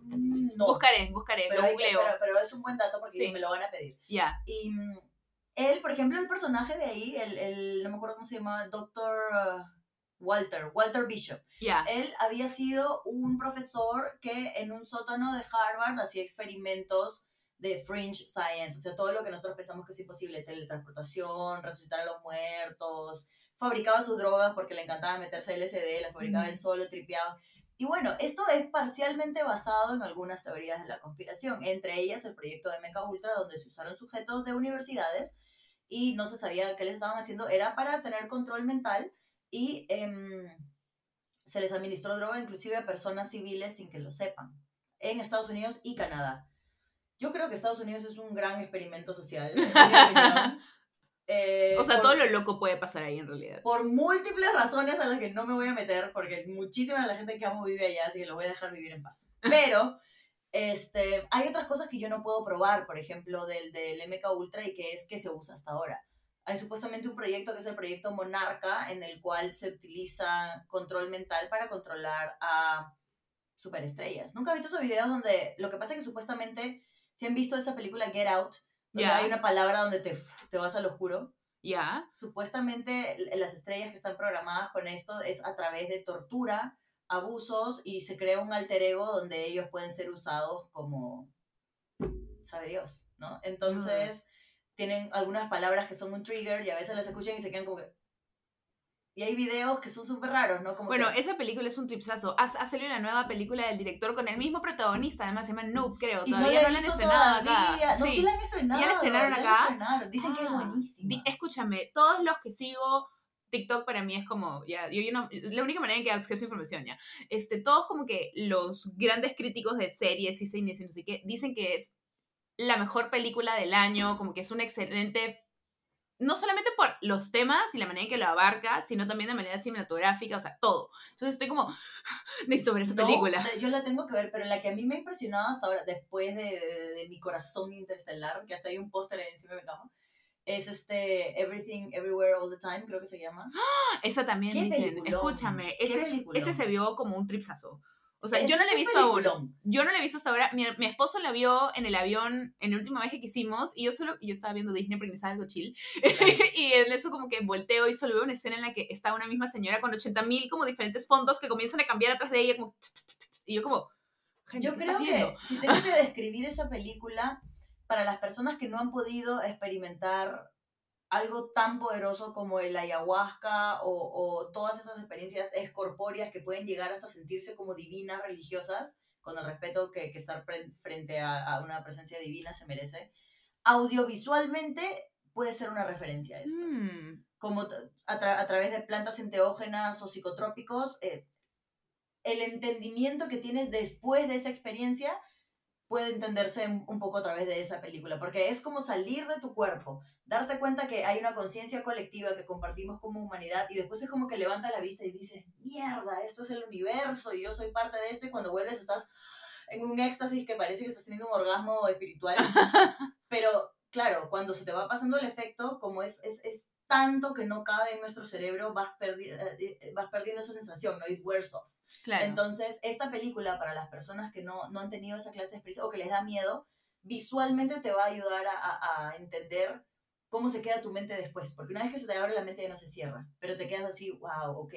Speaker 2: Mm, no.
Speaker 1: Buscaré, buscaré,
Speaker 2: pero
Speaker 1: lo googleo.
Speaker 2: pero, pero, es un buen dato porque me lo van a pedir.
Speaker 1: Ya.
Speaker 2: Y mm, él, por ejemplo, el personaje de ahí, el, el no me acuerdo cómo se llama, Doctor... Walter, Walter Bishop. Él había sido un profesor que en un sótano de Harvard hacía experimentos de fringe science, o sea, todo lo que nosotros pensamos que es imposible, teletransportación, resucitar a los muertos, fabricaba sus drogas porque le encantaba meterse LSD, la fabricaba él solo, tripeaba. Y bueno, esto es parcialmente basado en algunas teorías de la conspiración, entre ellas el proyecto de Mecha Ultra, donde se usaron sujetos de universidades y no se sabía qué les estaban haciendo, era para tener control mental y em, se les administró droga inclusive a personas civiles sin que lo sepan, en Estados Unidos y Canadá. Yo creo que Estados Unidos es un gran experimento social. <laughs>
Speaker 1: Eh, o sea, todo lo loco puede pasar ahí en realidad.
Speaker 2: Por múltiples razones a las que no me voy a meter, porque muchísima de la gente que amo vive allá, así que lo voy a dejar vivir en paz. Pero este, hay otras cosas que yo no puedo probar, por ejemplo, del, del MK Ultra y que es que se usa hasta ahora hay supuestamente un proyecto que es el proyecto Monarca, en el cual se utiliza control mental para controlar a superestrellas. ¿Nunca has visto esos videos donde lo que pasa es que supuestamente, si han visto esa película Get Out, donde hay una palabra donde te, te vas al oscuro?
Speaker 1: Ya.
Speaker 2: Supuestamente las estrellas que están programadas con esto es a través de tortura, abusos y se crea un alter ego donde ellos pueden ser usados como, sabe Dios, ¿no? Entonces tienen algunas palabras que son un trigger y a veces las escuchan y se quedan como que... Y hay videos que son súper raros, ¿no? Como
Speaker 1: bueno, esa película es un tripsazo. Ha, ha, salido una nueva película del director con el mismo protagonista, además se llama Noob, creo. Todavía no, la han estrenado acá.
Speaker 2: No, sí. la han estrenado.
Speaker 1: ¿Ya la estrenaron acá?
Speaker 2: Dicen que es ah, buenísima.
Speaker 1: escúchame, todos los que sigo TikTok para mí es como, ya, yo, yo no, la única manera en que acceso a información, ya. Este, todos como que los grandes críticos de series y cines y no sé qué, dicen que es la mejor película del año, como que es un excelente no solamente por los temas y la manera en que lo abarca, sino también de manera cinematográfica, o sea, todo. Entonces estoy como, <laughs> necesito ver esa película.
Speaker 2: yo la tengo que ver, pero la que a mí me ha impresionado hasta ahora, después de, de, mi corazón interestelar, que hasta hay un póster encima de mi cama, es este Everything Everywhere All the Time, creo que se llama.
Speaker 1: ¡Ah! <gasps> Esa también dicen, escúchame, ese, ese se vio como un tripsazo. O sea, yo no la he visto aún. Yo no la he visto hasta ahora. Mi, mi, esposo la vio en el avión en el último viaje que hicimos y yo solo, yo estaba viendo Disney porque me estaba algo chill. <laughs> y en eso como que volteo y solo veo una escena en la que está una misma señora con 80 mil como diferentes fondos que comienzan a cambiar atrás de ella como... Y yo como...
Speaker 2: Yo creo que si tengo que describir esa película para las personas que no han podido experimentar algo tan poderoso como el ayahuasca o, todas esas experiencias escorpóreas que pueden llegar hasta sentirse como divinas religiosas, con el respeto que, que estar frente a, una presencia divina se merece, audiovisualmente puede ser una referencia a esto. Mm. Como a, través de plantas enteógenas o psicotrópicos, eh, el entendimiento que tienes después de esa experiencia puede entenderse un poco a través de esa película, porque es como salir de tu cuerpo, darte cuenta que hay una conciencia colectiva que compartimos como humanidad y después es como que levanta la vista y dices, mierda, esto es el universo y yo soy parte de esto y cuando vuelves estás en un éxtasis que parece que estás teniendo un orgasmo espiritual, <laughs> pero claro, cuando se te va pasando el efecto, como es, es, es tanto que no cabe en nuestro cerebro, vas, perdi eh, eh, vas perdiendo esa sensación, ¿no? It wears off. Entonces, esta película, para las personas que no, no han tenido esa clase de experiencia o que les da miedo, visualmente te va a ayudar a, a, entender cómo se queda tu mente después. Porque una vez que se te abre la mente ya no se cierra, pero te quedas así, wow, ok.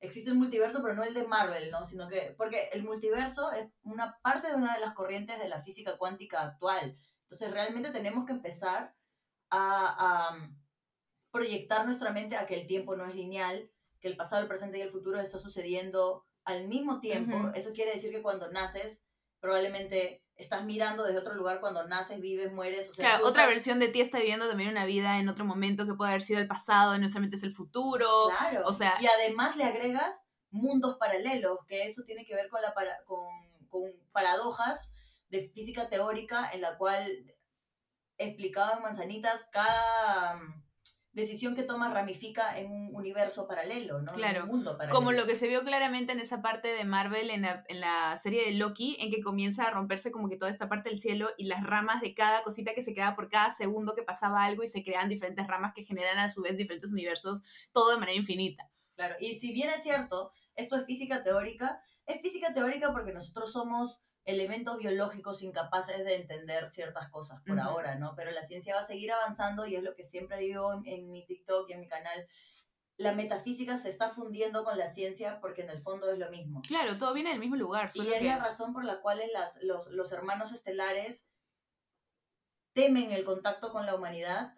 Speaker 2: Existe el multiverso, pero no el de Marvel, ¿no? Sino que, porque el multiverso es una parte de una de las corrientes de la física cuántica actual. Entonces, realmente tenemos que empezar a, a proyectar nuestra mente a que el tiempo no es lineal, que el pasado, el presente y el futuro está sucediendo al mismo tiempo, eso quiere decir que cuando naces, probablemente estás mirando desde otro lugar cuando naces, vives, mueres. O
Speaker 1: sea, claro, otra versión de ti está viviendo también una vida en otro momento que puede haber sido el pasado, no necesariamente es el futuro. Claro. O sea,
Speaker 2: y además le agregas mundos paralelos, que eso tiene que ver con, la con, con paradojas de física teórica en la cual explicado en manzanitas cada decisión que toma ramifica en un universo paralelo, ¿no?
Speaker 1: Claro,
Speaker 2: en un mundo
Speaker 1: paralelo. como lo que se vio claramente en esa parte de Marvel, en la, en la, serie de Loki, en que comienza a romperse como que toda esta parte del cielo y las ramas de cada cosita que se queda por cada segundo que pasaba algo y se crean diferentes ramas que generan a su vez diferentes universos, todo de manera infinita.
Speaker 2: Claro, y si bien es cierto, esto es física teórica, es física teórica porque nosotros somos elementos biológicos incapaces de entender ciertas cosas por ahora, ¿no? Pero la ciencia va a seguir avanzando y es lo que siempre digo en, mi TikTok y en mi canal. La metafísica se está fundiendo con la ciencia porque en el fondo es lo mismo.
Speaker 1: Claro, todo viene del mismo lugar.
Speaker 2: y es la razón por la cual las, los, los hermanos estelares temen el contacto con la humanidad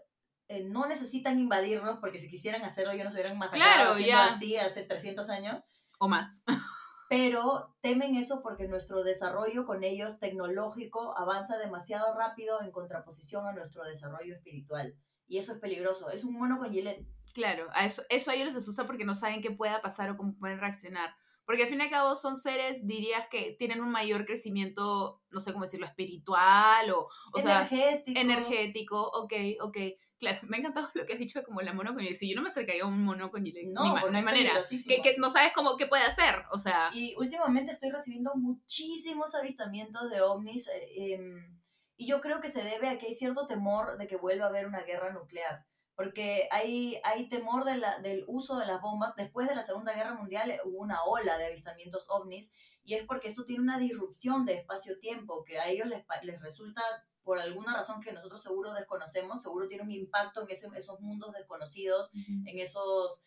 Speaker 2: eh, no necesitan invadirnos porque si quisieran hacerlo ya nos hubieran masacrado claro, ya. así hace 300 años.
Speaker 1: O más. <laughs>
Speaker 2: pero temen eso porque nuestro desarrollo con ellos tecnológico avanza demasiado rápido en contraposición a nuestro desarrollo espiritual. Y eso es peligroso. Es un mono con Gillette.
Speaker 1: Claro, a eso, eso a ellos les asusta porque no saben qué pueda pasar o cómo pueden reaccionar. Porque al fin y al cabo son seres, dirías que tienen un mayor crecimiento, no sé cómo decirlo, espiritual o, o
Speaker 2: energético.
Speaker 1: sea, energético, ok, ok. Claro, me ha encantado lo que has dicho de como la mono con Si yo no me acercaría a un mono con no, no hay manera. Que, que, no sabes cómo, qué puede hacer, o sea...
Speaker 2: Y últimamente estoy recibiendo muchísimos avistamientos de ovnis eh, em, y yo creo que se debe a que hay cierto temor de que vuelva a haber una guerra nuclear. Porque hay, hay temor de la, del uso de las bombas. Después de la Segunda Guerra Mundial eh, hubo una ola de avistamientos ovnis y es porque esto tiene una disrupción de espacio-tiempo que a ellos les, les resulta por alguna razón que nosotros seguro desconocemos, seguro tiene un impacto en esos mundos desconocidos, en esos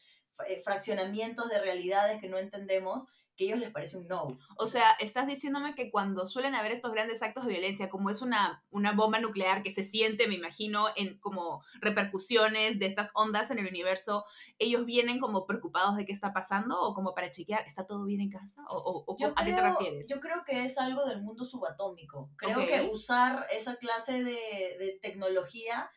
Speaker 2: eh, fraccionamientos de realidades que no entendemos, que a ellos les parece un no.
Speaker 1: O sea, estás diciéndome que cuando suelen haber estos grandes actos de violencia, como es una, una bomba nuclear que se siente, me imagino, en como repercusiones de estas ondas en el universo, ellos vienen como preocupados de qué está pasando o como para chequear, ¿está todo bien en casa? ¿O, o, a qué te refieres?
Speaker 2: Yo creo que es algo del mundo subatómico. Creo que usar esa clase de, de tecnología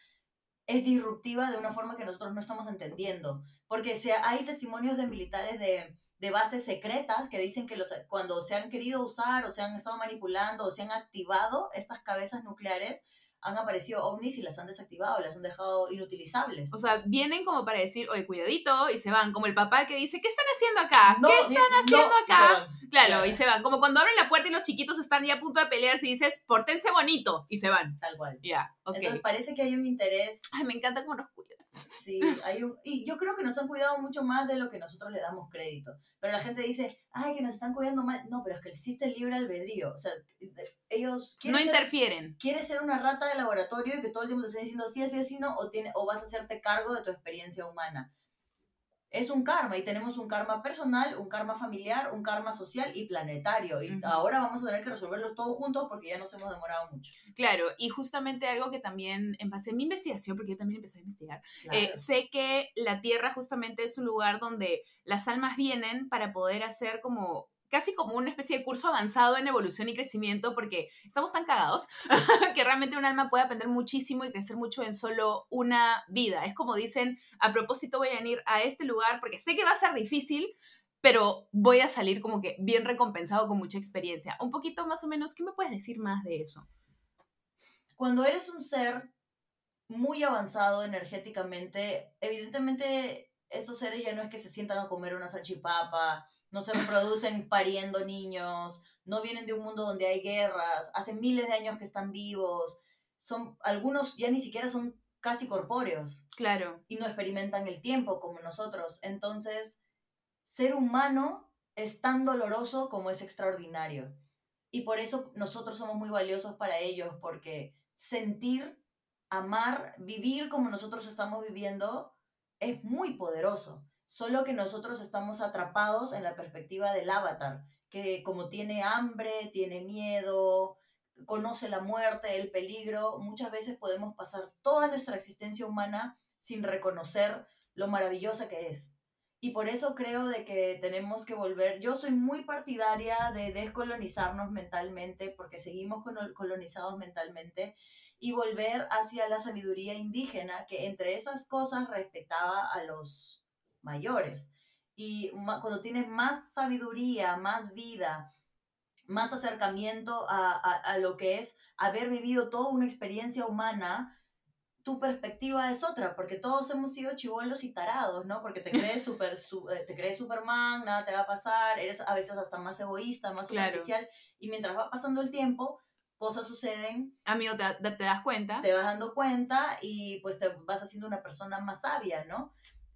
Speaker 2: es disruptiva de una forma que nosotros no estamos entendiendo. Porque si hay testimonios de militares de, de bases secretas que dicen que los, cuando se han querido usar o se han estado manipulando o se han activado estas cabezas nucleares, han aparecido ovnis y las han desactivado, las han dejado inutilizables.
Speaker 1: O sea, vienen como para decir, oye, cuidadito, y se van, como el papá que dice, ¿qué están haciendo acá? ¿Qué están haciendo acá? Claro, y se van. Como cuando abren la puerta y los chiquitos están ya a punto de pelearse y dices, portense bonito, y se van.
Speaker 2: Tal cual.
Speaker 1: Ya, ok.
Speaker 2: Entonces parece que hay un interés.
Speaker 1: Ay, me encanta cómo nos cuidan.
Speaker 2: Sí, hay un, y yo creo que nos han cuidado mucho más de lo que nosotros le damos crédito. Pero la gente dice, ay, que nos están cuidando más. No, pero es que existe el libre albedrío. O sea, ellos...
Speaker 1: No interfieren.
Speaker 2: ¿Quieres ser una rata de laboratorio y que todo el tiempo te estén diciendo sí, así, así, no? O, tiene, o vas a hacerte cargo de tu experiencia humana es un karma y tenemos un karma personal, un karma familiar, un karma social y planetario. Y ahora vamos a tener que resolverlos todos juntos porque ya nos hemos demorado mucho.
Speaker 1: Claro, y justamente algo que también, en base a mi investigación, porque yo también empecé a investigar, eh, sé que la Tierra justamente es un lugar donde las almas vienen para poder hacer como casi como una especie de curso avanzado en evolución y crecimiento, porque estamos tan cagados <laughs> que realmente un alma puede aprender muchísimo y crecer mucho en solo una vida. Es como dicen, a propósito voy a ir a este lugar porque sé que va a ser difícil, pero voy a salir como que bien recompensado con mucha experiencia. Un poquito más o menos, ¿qué me puedes decir más de eso?
Speaker 2: Cuando eres un ser muy avanzado energéticamente, evidentemente estos seres ya no es que se sientan a comer una salchipapa no se reproducen <laughs> pariendo niños, no vienen de un mundo donde hay guerras, hace miles de años que están vivos, son algunos ya ni siquiera son casi corpóreos.
Speaker 1: Claro.
Speaker 2: Y no experimentan el tiempo como nosotros. Entonces, ser humano es tan doloroso como es extraordinario. Y por eso nosotros somos muy valiosos para ellos, porque sentir, amar, vivir como nosotros estamos viviendo es muy poderoso solo que nosotros estamos atrapados en la perspectiva del avatar, que como tiene hambre, tiene miedo, conoce la muerte, el peligro, muchas veces podemos pasar toda nuestra existencia humana sin reconocer lo maravillosa que es. Y por eso creo de que tenemos que volver, yo soy muy partidaria de descolonizarnos mentalmente, porque seguimos colonizados mentalmente, y volver hacia la sabiduría indígena, que entre esas cosas respetaba a los mayores. Y cuando tienes más sabiduría, más vida, más acercamiento a, lo que es haber vivido toda una experiencia humana, tu perspectiva es otra, porque todos hemos sido chivolos y tarados, ¿no? Porque te <laughs> crees super, eh, te crees Superman, nada te va a pasar, eres a veces hasta más egoísta, más superficial, y mientras va pasando el tiempo, cosas suceden.
Speaker 1: Amigo, te, te, das cuenta.
Speaker 2: Te vas dando cuenta y pues te vas haciendo una persona más sabia, ¿no?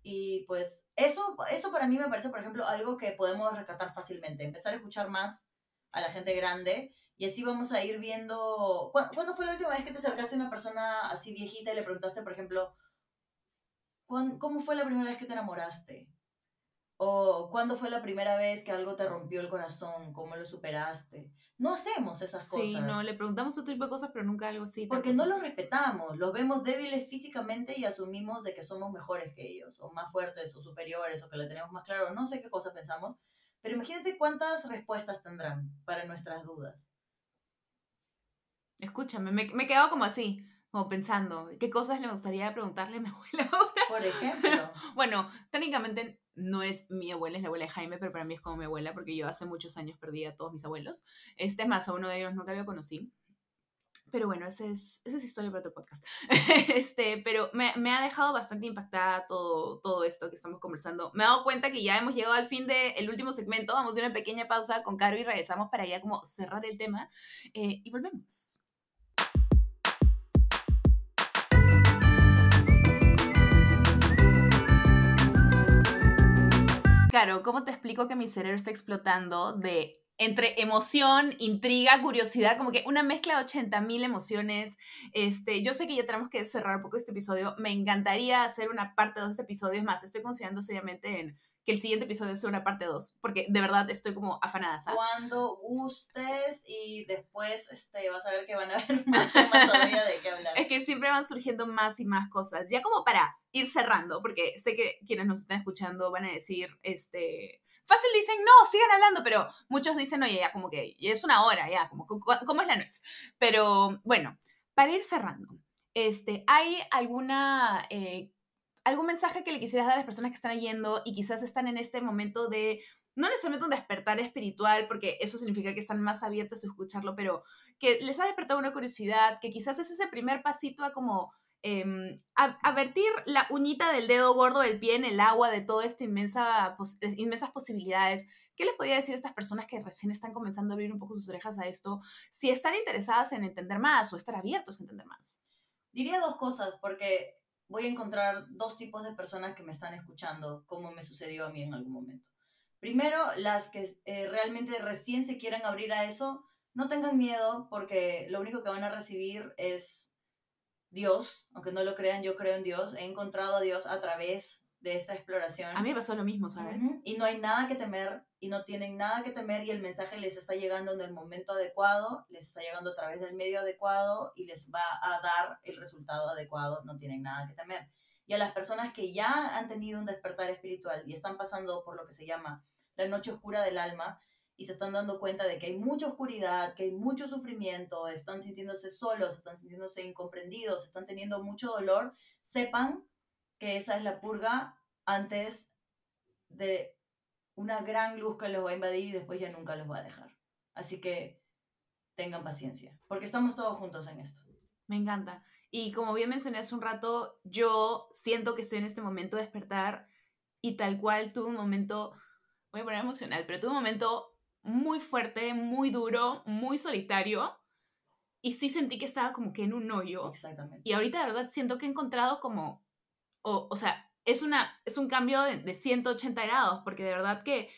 Speaker 2: Y pues eso, eso para mí me parece, por ejemplo, algo que podemos rescatar fácilmente, empezar a escuchar más a la gente grande y así vamos a ir viendo... ¿Cuándo, fue la última vez que te acercaste a una persona así viejita y le preguntaste, por ejemplo, ¿cómo fue la primera vez que te enamoraste? ¿O cuándo fue la primera vez que algo te rompió el corazón? ¿Cómo lo superaste? no hacemos esas cosas.
Speaker 1: Sí, no, le preguntamos otro tipo de cosas, pero nunca algo así.
Speaker 2: Porque no los respetamos, los vemos débiles físicamente y asumimos de que somos mejores que ellos, o más fuertes, o superiores, o que la tenemos más claro, no sé qué cosas pensamos, pero imagínate cuántas respuestas tendrán para nuestras dudas.
Speaker 1: Escúchame, me, me he quedado como así, como pensando, ¿qué cosas le gustaría preguntarle a mi <laughs> abuela ahora?
Speaker 2: Por ejemplo. <laughs>
Speaker 1: bueno, técnicamente no es mi abuela, es la abuela de Jaime, pero para mí es como mi abuela, porque yo hace muchos años perdí a todos mis abuelos. Este es más, a uno de ellos nunca lo conocí. Pero bueno, esa es, esa es historia para otro podcast. <laughs> este, pero me, me, ha dejado bastante impactada todo, todo esto que estamos conversando. Me he dado cuenta que ya hemos llegado al fin del último segmento. Vamos a una pequeña pausa con Caro y regresamos para ya como cerrar el tema. Eh, y volvemos. Claro, ¿cómo te explico que mi cerebro está explotando de entre emoción, intriga, curiosidad, como que una mezcla de 80 mil emociones. Este, yo sé que ya tenemos que cerrar un poco este episodio. Me encantaría hacer una parte de este episodio. Es más, estoy considerando seriamente en que el siguiente episodio sea una parte 2, porque de verdad estoy como afanada.
Speaker 2: Cuando gustes y después este, vas a ver que van a haber <laughs> más <laughs> temas todavía de qué hablar.
Speaker 1: Es que siempre van surgiendo más y más cosas, ya como para ir cerrando, porque sé que quienes nos están escuchando van a decir, este, fácil dicen, no, sigan hablando, pero muchos dicen, oye, ya como que es una hora, ya, como, ¿cómo es la nuez? Pero bueno, para ir cerrando, este, ¿hay alguna, eh, algún mensaje que le quisieras dar a las personas que están yendo y quizás están en este momento de, no necesariamente un despertar espiritual, porque eso significa que están más abiertos a escucharlo, pero que les ha despertado una curiosidad, que quizás es ese primer pasito a como eh, a, vertir la uñita del dedo gordo del pie en el agua de todas estas inmensa, inmensas posibilidades. ¿Qué les podría decir a estas personas que recién están comenzando a abrir un poco sus orejas a esto, si están interesadas en entender más o estar abiertos a entender más?
Speaker 2: Diría dos cosas, porque voy a encontrar dos tipos de personas que me están escuchando, como me sucedió a mí en algún momento. Primero, las que eh, realmente recién se quieran abrir a eso, no tengan miedo, porque lo único que van a recibir es Dios, aunque no lo crean, yo creo en Dios, he encontrado a Dios a través de esta exploración.
Speaker 1: A mí me pasó lo mismo, ¿sabes?
Speaker 2: Y no hay nada que temer y no tienen nada que temer y el mensaje les está llegando en el momento adecuado, les está llegando a través del medio adecuado y les va a dar el resultado adecuado, no tienen nada que temer. Y a las personas que ya han tenido un despertar espiritual y están pasando por lo que se llama la noche oscura del alma, y se están dando cuenta de que hay mucha oscuridad, que hay mucho sufrimiento, están sintiéndose solos, están sintiéndose incomprendidos, están teniendo mucho dolor, sepan que esa es la purga antes de una gran luz que los va a invadir y después ya nunca los va a dejar. Así que tengan paciencia, porque estamos todos juntos en esto.
Speaker 1: Me encanta. Y como bien mencioné hace un rato, yo siento que estoy en este momento de despertar y tal cual tuve un momento, voy a poner emocional, pero tuve un momento muy fuerte, muy duro, muy solitario. Y sí sentí que estaba como que en un hoyo.
Speaker 2: Exactamente.
Speaker 1: Y ahorita de verdad siento que he encontrado como, o, o sea, es, una, es un cambio de, de 180 grados, porque de verdad que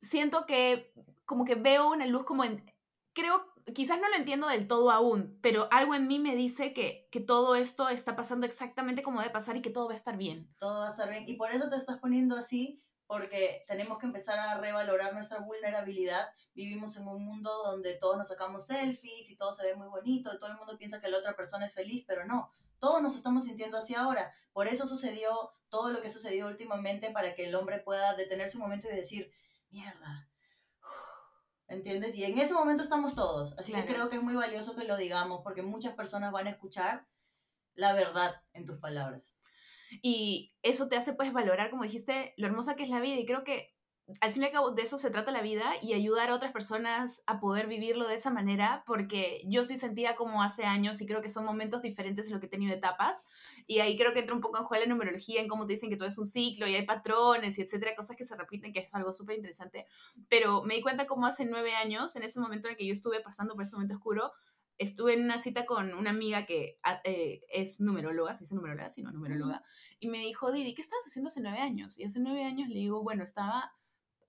Speaker 1: siento que como que veo una luz como en, creo, quizás no lo entiendo del todo aún, pero algo en mí me dice que, que todo esto está pasando exactamente como debe pasar y que todo va a estar bien.
Speaker 2: Todo va a estar bien. Y por eso te estás poniendo así, porque tenemos que empezar a revalorar nuestra vulnerabilidad. Vivimos en un mundo donde todos nos sacamos selfies y todo se ve muy bonito, y todo el mundo piensa que la otra persona es feliz, pero no, todos nos estamos sintiendo así ahora. Por eso sucedió todo lo que sucedió últimamente para que el hombre pueda detenerse un momento y decir, mierda. <sighs> ¿Entiendes? Y en ese momento estamos todos. Así que creo que es muy valioso que lo digamos porque muchas personas van a escuchar la verdad en tus palabras.
Speaker 1: Y eso te hace pues valorar, como dijiste, lo hermosa que es la vida. Y creo que al fin y al cabo de eso se trata la vida y ayudar a otras personas a poder vivirlo de esa manera, porque yo sí sentía como hace años y creo que son momentos diferentes en lo que he tenido etapas. Y ahí creo que entra un poco en juego la numerología, en cómo te dicen que todo es un ciclo y hay patrones y etcétera, cosas que se repiten, que es algo súper interesante. Pero me di cuenta como hace nueve años, en ese momento en el que yo estuve pasando por ese momento oscuro, estuve en una cita con una amiga que ah, eh, es numeróloga, se dice numeróloga, sino numeróloga, y me dijo, Didi, ¿qué estabas haciendo hace nueve años? Y hace nueve años le digo, bueno, estaba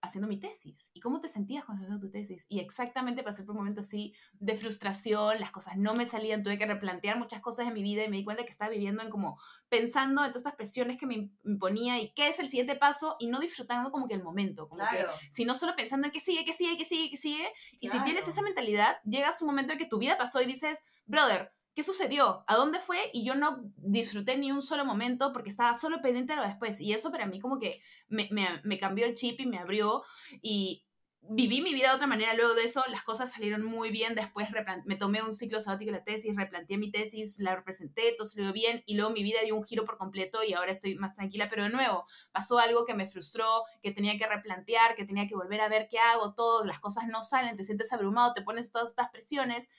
Speaker 1: haciendo mi tesis. ¿Y cómo te sentías cuando haciendo tu tesis? Y exactamente pasé por un momento así de frustración, las cosas no me salían, tuve que replantear muchas cosas en mi vida y me di cuenta que estaba viviendo en como pensando en todas estas presiones que me imponía y qué es el siguiente paso y no disfrutando como que el momento, como que, sino solo pensando en que sigue, que sigue, que sigue, que sigue. Y si tienes esa mentalidad, llegas un momento en que tu vida pasó y dices, brother, ¿qué sucedió? ¿A dónde fue? Y yo no disfruté ni un solo momento porque estaba solo pendiente de lo después. Y eso para mí como que me, me, cambió el chip y me abrió. Y viví mi vida de otra manera. Luego de eso, las cosas salieron muy bien, después me tomé un ciclo sabático de la tesis, replanteé mi tesis, la representé, todo salió bien. Y luego mi vida dio un giro por completo y ahora estoy más tranquila, pero de nuevo, pasó algo que me frustró, que tenía que replantear, que tenía que volver a ver qué hago, todo, las cosas no salen, te sientes abrumado, te pones todas estas presiones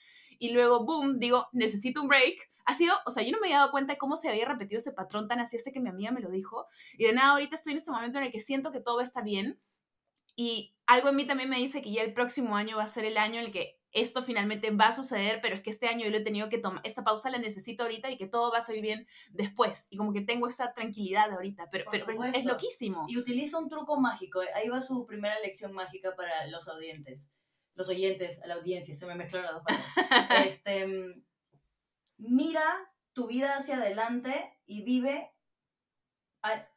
Speaker 1: y luego, boom, digo, necesito un break. Ha sido, o sea, yo no me había dado cuenta de cómo se había repetido ese patrón tan así hasta que mi amiga me lo dijo. Y de nada, ahorita estoy en este momento en el que siento que todo va a estar bien. Y algo en mí también me dice que ya el próximo año va a ser el año en el que esto finalmente va a suceder, pero es que este año yo lo he tenido que tomar, esta pausa la necesito ahorita y que todo va a salir bien después. Y como que tengo esa tranquilidad ahorita, pero, pero es loquísimo.
Speaker 2: Y utiliza un truco mágico, ahí va su primera lección mágica para los audientes los oyentes, a la audiencia, se me mezclaron las dos <laughs> este, mira tu vida hacia adelante y vive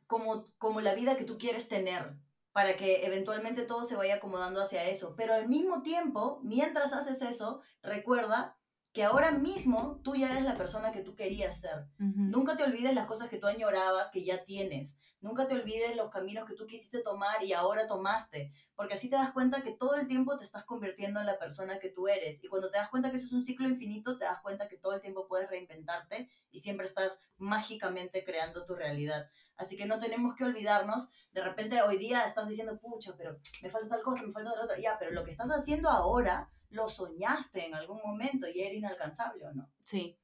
Speaker 2: como, como la vida que tú quieres tener, para que eventualmente todo se vaya acomodando hacia eso. Pero al mismo tiempo, mientras haces eso, recuerda que ahora mismo tú ya eres la persona que tú querías ser. Nunca te olvides las cosas que tú añorabas que ya tienes. Nunca te olvides los caminos que tú quisiste tomar y ahora tomaste. Porque así te das cuenta que todo el tiempo te estás convirtiendo en la persona que tú eres. Y cuando te das cuenta que eso es un ciclo infinito, te das cuenta que todo el tiempo puedes reinventarte y siempre estás mágicamente creando tu realidad. Así que no tenemos que olvidarnos. De repente hoy día estás diciendo, pucha, pero me falta tal cosa, me falta tal otra. Ya, pero lo que estás haciendo ahora lo soñaste en algún momento y era inalcanzable o no.
Speaker 1: Sí,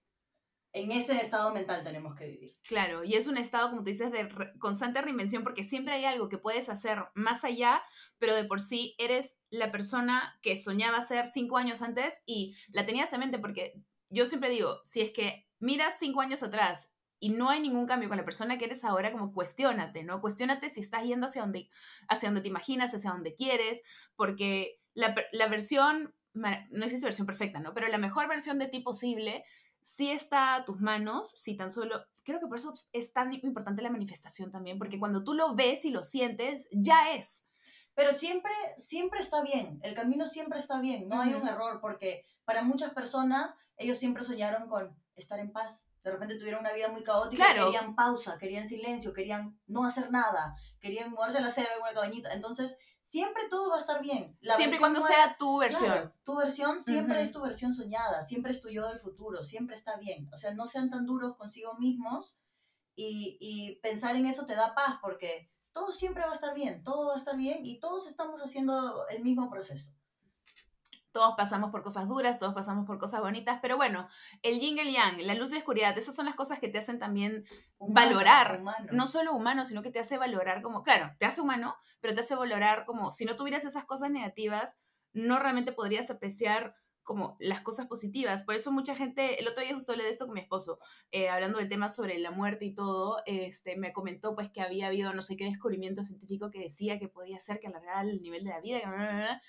Speaker 2: En ese estado mental tenemos que vivir.
Speaker 1: claro. Y es un estado, como tú dices, de re- constante reinvención porque siempre hay algo que puedes hacer más allá, pero de por sí eres la persona que soñaba ser cinco años antes y la tenías en mente porque yo siempre digo, si es que miras cinco años atrás y no hay ningún cambio con la persona que eres ahora, como cuestiónate, ¿no? Cuestiónate si estás yendo hacia donde, hacia donde te imaginas, hacia donde quieres, porque la, la versión, no existe versión perfecta, ¿no? Pero la mejor versión de ti posible sí está a tus manos, si tan solo, creo que por eso es tan importante la manifestación también, porque cuando tú lo ves y lo sientes, ya es.
Speaker 2: Pero siempre, siempre está bien, el camino siempre está bien, no hay un error, porque para muchas personas ellos siempre soñaron con estar en paz. De repente tuvieron una vida muy caótica,
Speaker 1: Claro.
Speaker 2: querían pausa, querían silencio, querían no hacer nada, querían moverse a la selva en una cabañita. Entonces, siempre todo va a estar bien. La
Speaker 1: Siempre cuando
Speaker 2: nueva-
Speaker 1: sea tu versión.
Speaker 2: Claro, tu versión siempre
Speaker 1: Ujú.
Speaker 2: es tu versión soñada, siempre es tu yo del futuro, siempre está bien. O sea, no sean tan duros consigo mismos y, y pensar en eso te da paz porque todo siempre va a estar bien, todo va a estar bien y todos estamos haciendo el mismo proceso.
Speaker 1: Todos pasamos por cosas duras, todos pasamos por cosas bonitas, pero bueno, el yin y el yang, la luz y la oscuridad, esas son las cosas que te hacen también
Speaker 2: Humano,
Speaker 1: Valorar,
Speaker 2: humano.
Speaker 1: no solo humano, sino que te hace valorar como, claro, te hace humano, pero te hace valorar como, si no tuvieras esas cosas negativas, no realmente podrías apreciar como las cosas positivas. Por eso mucha gente, el otro día justo hablé de esto con mi esposo, eh, hablando del tema sobre la muerte y todo, este, me comentó pues que había habido no sé qué descubrimiento científico que decía que podía ser que alargara el nivel de la vida, que bla, bla, bla, bla.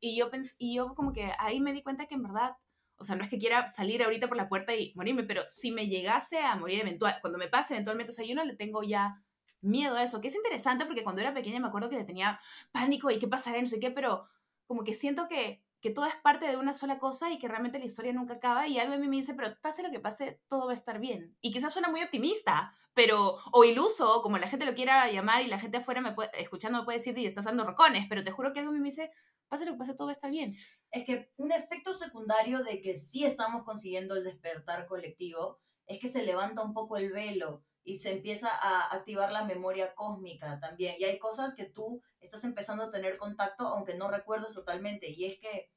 Speaker 1: Y yo, pens y yo como que ahí me di cuenta que en verdad o sea, no es que quiera salir ahorita por la puerta y morirme, pero si me llegase a morir eventual, cuando me pase eventualmente, o sea, yo no le tengo ya miedo a eso, que es interesante porque cuando era pequeña me acuerdo que le tenía pánico y qué pasará, y no sé qué, pero como que siento que, que todo es parte de una sola cosa y que realmente la historia nunca acaba y algo en mí me dice, pero pase lo que pase, todo va a estar bien. Y quizás suena muy optimista, pero, o iluso, como la gente lo quiera llamar y la gente afuera me puede, escuchando me puede decir, y estás dando rocones, pero te juro que algo me dice, pase lo que pase, todo va a estar bien.
Speaker 2: Es que un efecto secundario de que sí estamos consiguiendo el despertar colectivo es que se levanta un poco el velo y se empieza a activar la memoria cósmica también. Y hay cosas que tú estás empezando a tener contacto aunque no recuerdes totalmente. Y es que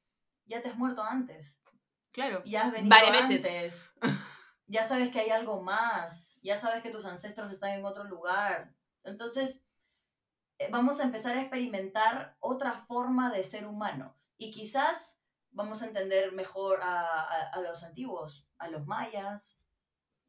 Speaker 2: ya te has muerto antes.
Speaker 1: Claro.
Speaker 2: Ya has venido
Speaker 1: Varias veces.
Speaker 2: antes. Ya sabes que hay algo más. Ya sabes que tus ancestros están en otro lugar. Entonces, eh, vamos a empezar a experimentar otra forma de ser humano. Y quizás vamos a entender mejor a, a- a los antiguos, a los mayas,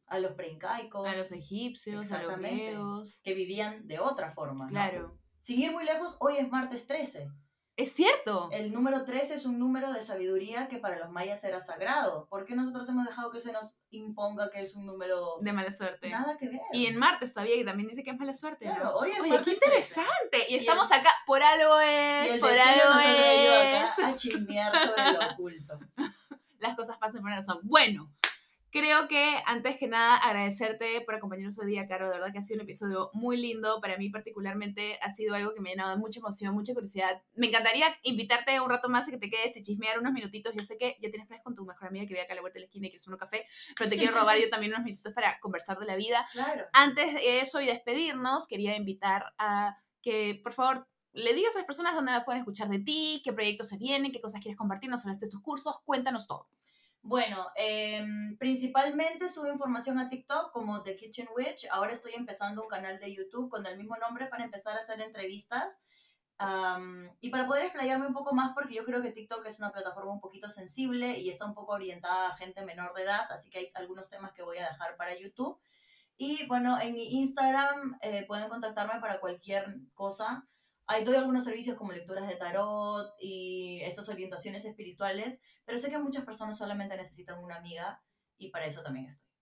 Speaker 2: a los preincaicos,
Speaker 1: A los egipcios, a los
Speaker 2: Exactamente.
Speaker 1: griegos.
Speaker 2: que vivían de otra forma. ¿no?
Speaker 1: Claro.
Speaker 2: Sin ir muy lejos, hoy es martes 13.
Speaker 1: Es cierto.
Speaker 2: El número 13 es un número de sabiduría que para los mayas era sagrado. ¿Por qué nosotros hemos dejado que se nos imponga que es un número...
Speaker 1: De mala suerte.
Speaker 2: Nada que ver.
Speaker 1: Y en Marte todavía que también dice que es mala suerte,
Speaker 2: Claro, es
Speaker 1: Oye, qué
Speaker 2: martes 13.
Speaker 1: interesante. Y estamos acá, por algo es,
Speaker 2: el
Speaker 1: por algo es.
Speaker 2: acá a chismear sobre lo oculto. <laughs>
Speaker 1: Las cosas pasan por una razón. Bueno, creo que antes que nada agradecerte por acompañarnos hoy día, Caro. De verdad que ha sido un episodio muy lindo. Para mí particularmente ha sido algo que me ha llenado de mucha emoción, mucha curiosidad. Me encantaría invitarte un rato más y que te quedes y chismear unos minutitos. Yo sé que ya tienes planes con tu mejor amiga que vive acá a la vuelta de la esquina y quieres un café, pero te quiero robar yo también unos minutitos para conversar de la vida.
Speaker 2: Claro.
Speaker 1: Antes de eso y despedirnos, quería invitar a que, por favor, le digas a las personas dónde pueden escuchar de ti, qué proyectos se vienen, qué cosas quieres compartirnos, hablaste de tus cursos, cuéntanos todo.
Speaker 2: Bueno, em, principalmente subo información a TikTok como The Kitchen Witch. Ahora estoy empezando un canal de YouTube con el mismo nombre para empezar a hacer entrevistas. Y para poder explayarme un poco más, porque yo creo que TikTok es una plataforma un poquito sensible y está un poco orientada a gente menor de edad, así que hay algunos temas que voy a dejar para YouTube. Y bueno, en mi Instagram eh, pueden contactarme para cualquier cosa. Doy algunos servicios como lecturas de tarot y estas orientaciones espirituales, pero sé que muchas personas solamente necesitan una amiga y para eso también estoy.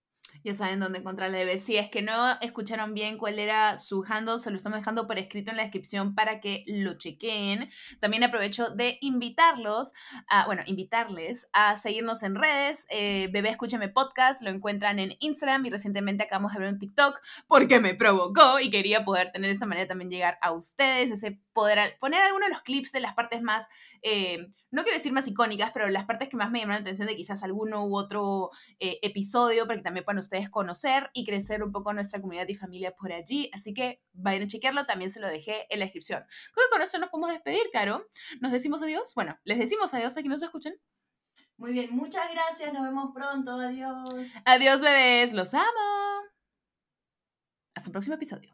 Speaker 1: Ya saben dónde encontrar la bebé. Si es que no escucharon bien cuál era su handle, se lo estamos dejando por escrito en la descripción para que lo chequen. También aprovecho de invitarlos, a, bueno, invitarles a seguirnos en redes. Eh, bebé Escúchame Podcast, lo encuentran en Instagram y recientemente acabamos de ver un TikTok porque me provocó y quería poder tener esta manera también llegar a ustedes, ese poder poner algunos de los clips de las partes más... Eh, no quiero decir más icónicas, pero las partes que más me llamaron la atención de quizás alguno u otro eh, episodio, para que también puedan ustedes conocer y crecer un poco nuestra comunidad y familia por allí. Así que vayan a chequearlo, también se lo dejé en la descripción. Creo que con esto nos podemos despedir, Caro. Nos decimos adiós. Bueno, les decimos adiós a que nos escuchen.
Speaker 2: Muy bien, muchas gracias, nos vemos pronto, adiós.
Speaker 1: Adiós, bebés, los amo. Hasta un próximo episodio.